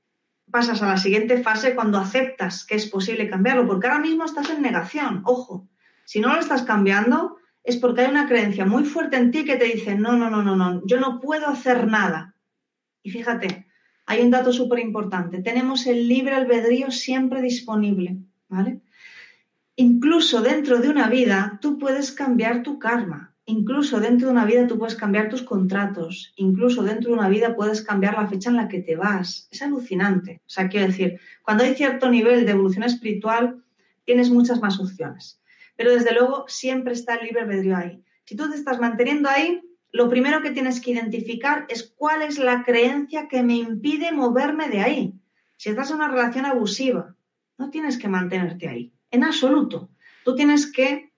pasas a la siguiente fase cuando aceptas que es posible cambiarlo, porque ahora mismo estás en negación, ojo, Si no lo estás cambiando, es porque hay una creencia muy fuerte en ti que te dice, no, no, no, no, no, yo no puedo hacer nada. Y fíjate, hay un dato súper importante. Tenemos el libre albedrío siempre disponible, ¿vale? Incluso dentro de una vida, tú puedes cambiar tu karma. Incluso dentro de una vida tú puedes cambiar tus contratos. Incluso dentro de una vida puedes cambiar la fecha en la que te vas. Es alucinante. O sea, quiero decir, cuando hay cierto nivel de evolución espiritual, tienes muchas más opciones. Pero desde luego siempre está el libre albedrío ahí. Si tú te estás manteniendo ahí, lo primero que tienes que identificar es cuál es la creencia que me impide moverme de ahí. Si estás en una relación abusiva, no tienes que mantenerte ahí, en absoluto. Tú tienes que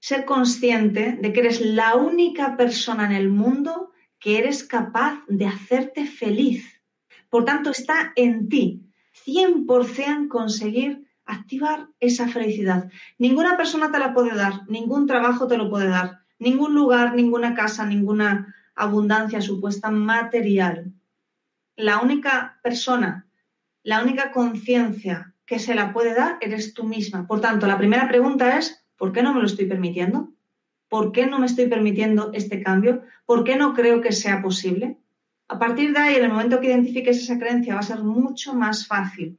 ser consciente de que eres la única persona en el mundo que eres capaz de hacerte feliz. Por tanto, está en ti 100% conseguir activar esa felicidad. Ninguna persona te la puede dar, ningún trabajo te lo puede dar, ningún lugar, ninguna casa, ninguna abundancia supuesta material. La única persona, la única conciencia que se la puede dar eres tú misma. Por tanto, la primera pregunta es, ¿por qué no me lo estoy permitiendo? ¿Por qué no me estoy permitiendo este cambio? ¿Por qué no creo que sea posible? A partir de ahí, en el momento que identifiques esa creencia, va a ser mucho más fácil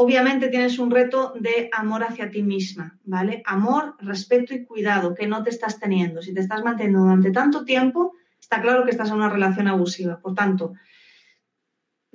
obviamente tienes un reto de amor hacia ti misma, ¿vale? Amor, respeto y cuidado que no te estás teniendo. Si te estás manteniendo durante tanto tiempo, está claro que estás en una relación abusiva. Por tanto,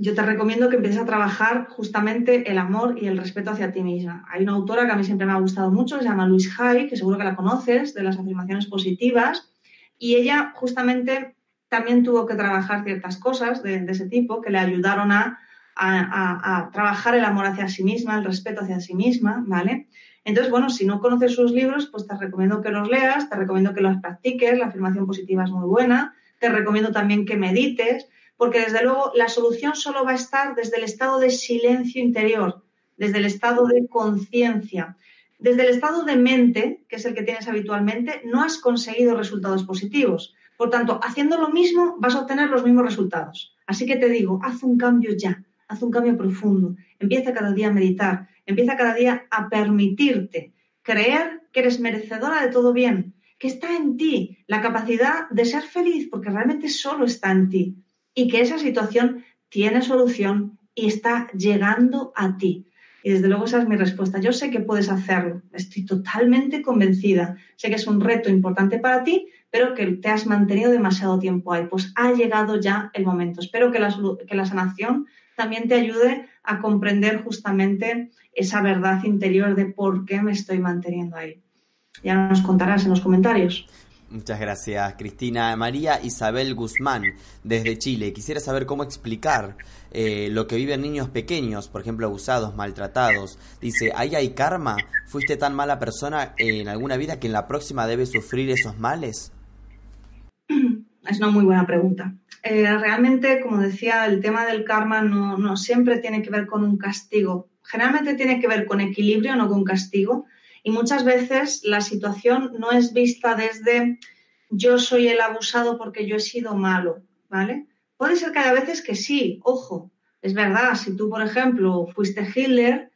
yo te recomiendo que empieces a trabajar justamente el amor y el respeto hacia ti misma. Hay una autora que a mí siempre me ha gustado mucho, se llama Louise Hay, que seguro que la conoces, de las afirmaciones positivas, y ella justamente también tuvo que trabajar ciertas cosas de ese tipo que le ayudaron a a, trabajar el amor hacia sí misma, el respeto hacia sí misma, ¿vale? Entonces, bueno, si no conoces sus libros, pues te recomiendo que los leas, te recomiendo que los practiques, la afirmación positiva es muy buena, te recomiendo también que medites, porque desde luego la solución solo va a estar desde el estado de silencio interior, desde el estado de conciencia. Desde el estado de mente, que es el que tienes habitualmente, no has conseguido resultados positivos. Por tanto, haciendo lo mismo vas a obtener los mismos resultados. Así que te digo, haz un cambio ya haz un cambio profundo, empieza cada día a meditar, empieza cada día a permitirte creer que eres merecedora de todo bien, que está en ti la capacidad de ser feliz, porque realmente solo está en ti, y que esa situación tiene solución y está llegando a ti. Y desde luego esa es mi respuesta. Yo sé que puedes hacerlo, estoy totalmente convencida. Sé que es un reto importante para ti, pero que te has mantenido demasiado tiempo ahí. Pues ha llegado ya el momento. Espero que la, que la sanación también te ayude a comprender justamente esa verdad interior de por qué me estoy manteniendo ahí. Ya nos contarás en los comentarios. Muchas gracias, Cristina. María Isabel Guzmán, desde Chile. Quisiera saber cómo explicar eh, lo que viven niños pequeños, por ejemplo, abusados, maltratados. Dice, ¿ahí hay karma? ¿Fuiste tan mala persona en alguna vida que en la próxima debes sufrir esos males? Es una muy buena pregunta. Eh, realmente, como decía, el tema del karma no, siempre tiene que ver con un castigo. Generalmente tiene que ver con equilibrio, no con castigo. Y muchas veces la situación no es vista desde yo soy el abusado porque yo he sido malo, ¿vale? Puede ser que haya veces que sí, ojo, es verdad, si tú, por ejemplo, fuiste Hitler,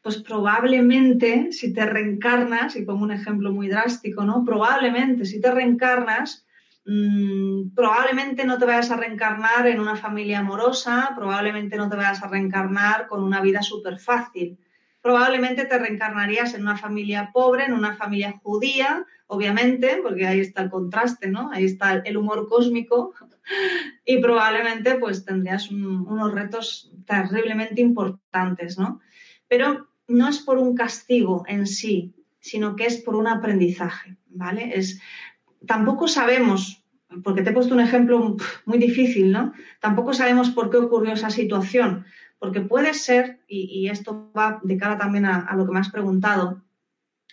pues probablemente si te reencarnas, y pongo un ejemplo muy drástico, ¿no? Probablemente si te reencarnas, Mm, probablemente no te vayas a reencarnar en una familia amorosa, probablemente no te vayas a reencarnar con una vida súper fácil. Probablemente te reencarnarías en una familia pobre, en una familia judía, obviamente, porque ahí está el contraste, ¿no? Ahí está el humor cósmico y probablemente pues tendrías unos retos terriblemente importantes, ¿no? Pero no es por un castigo en sí, sino que es por un aprendizaje, ¿vale? Es tampoco sabemos, porque te he puesto un ejemplo muy difícil, ¿no? Tampoco sabemos por qué ocurrió esa situación, porque puede ser, y, esto va de cara también a, lo que me has preguntado,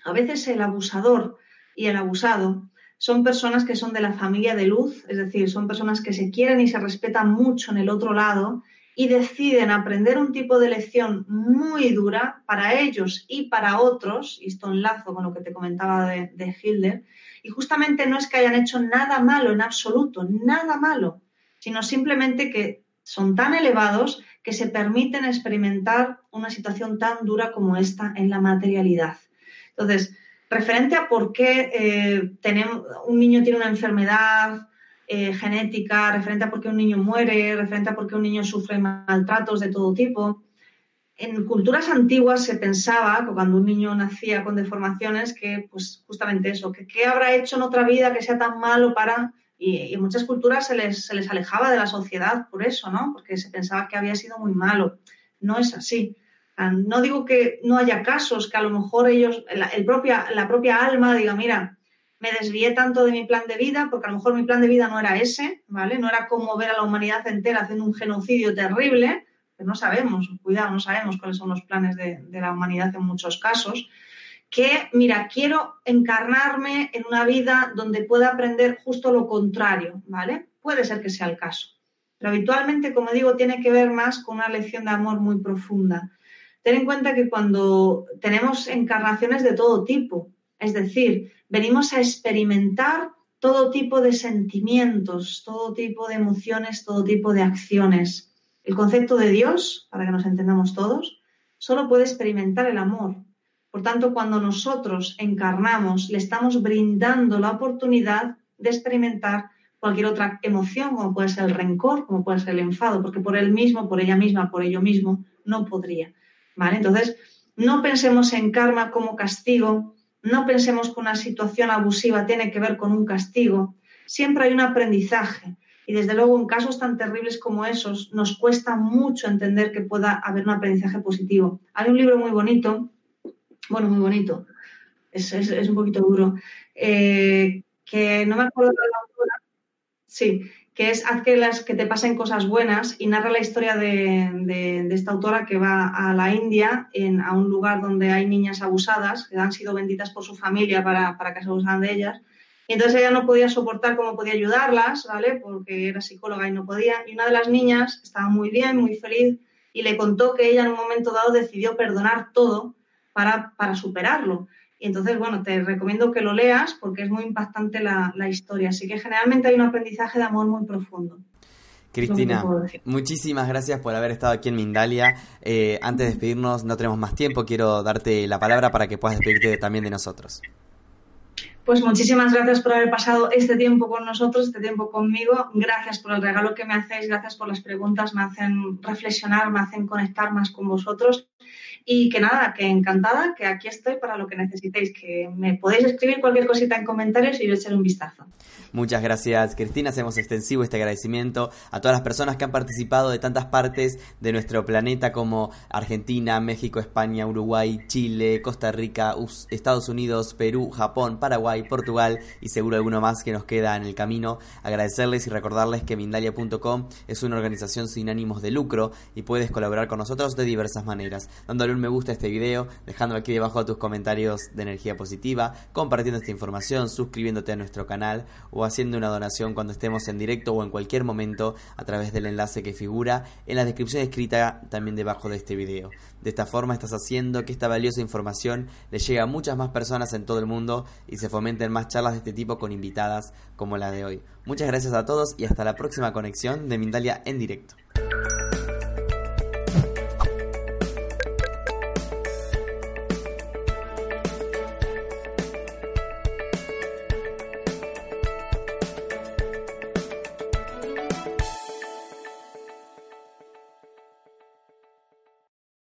a veces el abusador y el abusado son personas que son de la familia de luz, es decir, son personas que se quieren y se respetan mucho en el otro lado y deciden aprender un tipo de lección muy dura para ellos y para otros, y esto enlazo con lo que te comentaba de, de Hilder, y justamente no es que hayan hecho nada malo en absoluto, nada malo, sino simplemente que son tan elevados que se permiten experimentar una situación tan dura como esta en la materialidad. Entonces, referente a por qué eh, tenemos, un niño tiene una enfermedad eh, genética, referente a por qué un niño muere, referente a por qué un niño sufre maltratos de todo tipo. En culturas antiguas se pensaba que cuando un niño nacía con deformaciones que, pues justamente eso, que qué habrá hecho en otra vida que sea tan malo para... Y, en muchas culturas se les, se les alejaba de la sociedad por eso, ¿no? Porque se pensaba que había sido muy malo. No es así. No digo que no haya casos que a lo mejor ellos, el propia, la propia alma diga, mira, me desvié tanto de mi plan de vida, porque a lo mejor mi plan de vida no era ese, ¿vale? No era como ver a la humanidad entera haciendo un genocidio terrible, que no sabemos, cuidado, no sabemos cuáles son los planes de, de la humanidad en muchos casos, que, mira, quiero encarnarme en una vida donde pueda aprender justo lo contrario, ¿vale? Puede ser que sea el caso. Pero habitualmente, como digo, tiene que ver más con una lección de amor muy profunda ten en cuenta que cuando tenemos encarnaciones de todo tipo, es decir, venimos a experimentar todo tipo de sentimientos, todo tipo de emociones, todo tipo de acciones. El concepto de Dios, para que nos entendamos todos, solo puede experimentar el amor. Por tanto, cuando nosotros encarnamos, le estamos brindando la oportunidad de experimentar cualquier otra emoción, como puede ser el rencor, como puede ser el enfado, porque por él mismo, por ella misma, por ello mismo, no podría. Entonces, no pensemos en karma como castigo, no pensemos que una situación abusiva tiene que ver con un castigo. Siempre hay un aprendizaje. Y desde luego, en casos tan terribles como esos, nos cuesta mucho entender que pueda haber un aprendizaje positivo. Hay un libro muy bonito, bueno, muy bonito, es, un poquito duro, eh, que no me acuerdo de la autora, sí, que es Haz que, las, que te pasen cosas buenas y narra la historia de, esta autora que va a la India, a un lugar donde hay niñas abusadas, que han sido benditas por su familia para, que se abusaran de ellas. Y entonces ella no podía soportar cómo podía ayudarlas, ¿vale? Porque era psicóloga y no podía. Y una de las niñas estaba muy bien, muy feliz, y le contó que ella en un momento dado decidió perdonar todo para, para superarlo. Y entonces, bueno, te recomiendo que lo leas porque es muy impactante la, historia. Así que generalmente hay un aprendizaje de amor muy profundo. Cristina, muchísimas gracias por haber estado aquí en Mindalia. Eh, antes de despedirnos, no tenemos más tiempo, quiero darte la palabra para que puedas despedirte también de nosotros. Pues muchísimas gracias por haber pasado este tiempo con nosotros, este tiempo conmigo. Gracias por el regalo que me hacéis, gracias por las preguntas, me hacen reflexionar, me hacen conectar más con vosotros. Y que nada, que encantada, que aquí estoy para lo que necesitéis, que me podéis escribir cualquier cosita en comentarios y yo un vistazo. Muchas gracias, Cristina. Hacemos extensivo este agradecimiento a todas las personas que han participado de tantas partes de nuestro planeta como Argentina, México, España, Uruguay, Chile, Costa Rica, Estados Unidos, Perú, Japón, Paraguay, Portugal y seguro alguno más que nos queda en el camino. Agradecerles y recordarles que Mindalia.com es una organización sin ánimos de lucro y puedes colaborar con nosotros de diversas maneras, un me gusta a este video, dejando aquí debajo tus comentarios de energía positiva, compartiendo esta información, suscribiéndote a nuestro canal o haciendo una donación cuando estemos en directo o en cualquier momento a través del enlace que figura en la descripción escrita también debajo de este video. De esta forma estás haciendo que esta valiosa información le llegue a muchas más personas en todo el mundo y se fomenten más charlas de este tipo con invitadas como la de hoy. Muchas gracias a todos y hasta la próxima conexión de Mindalia en directo.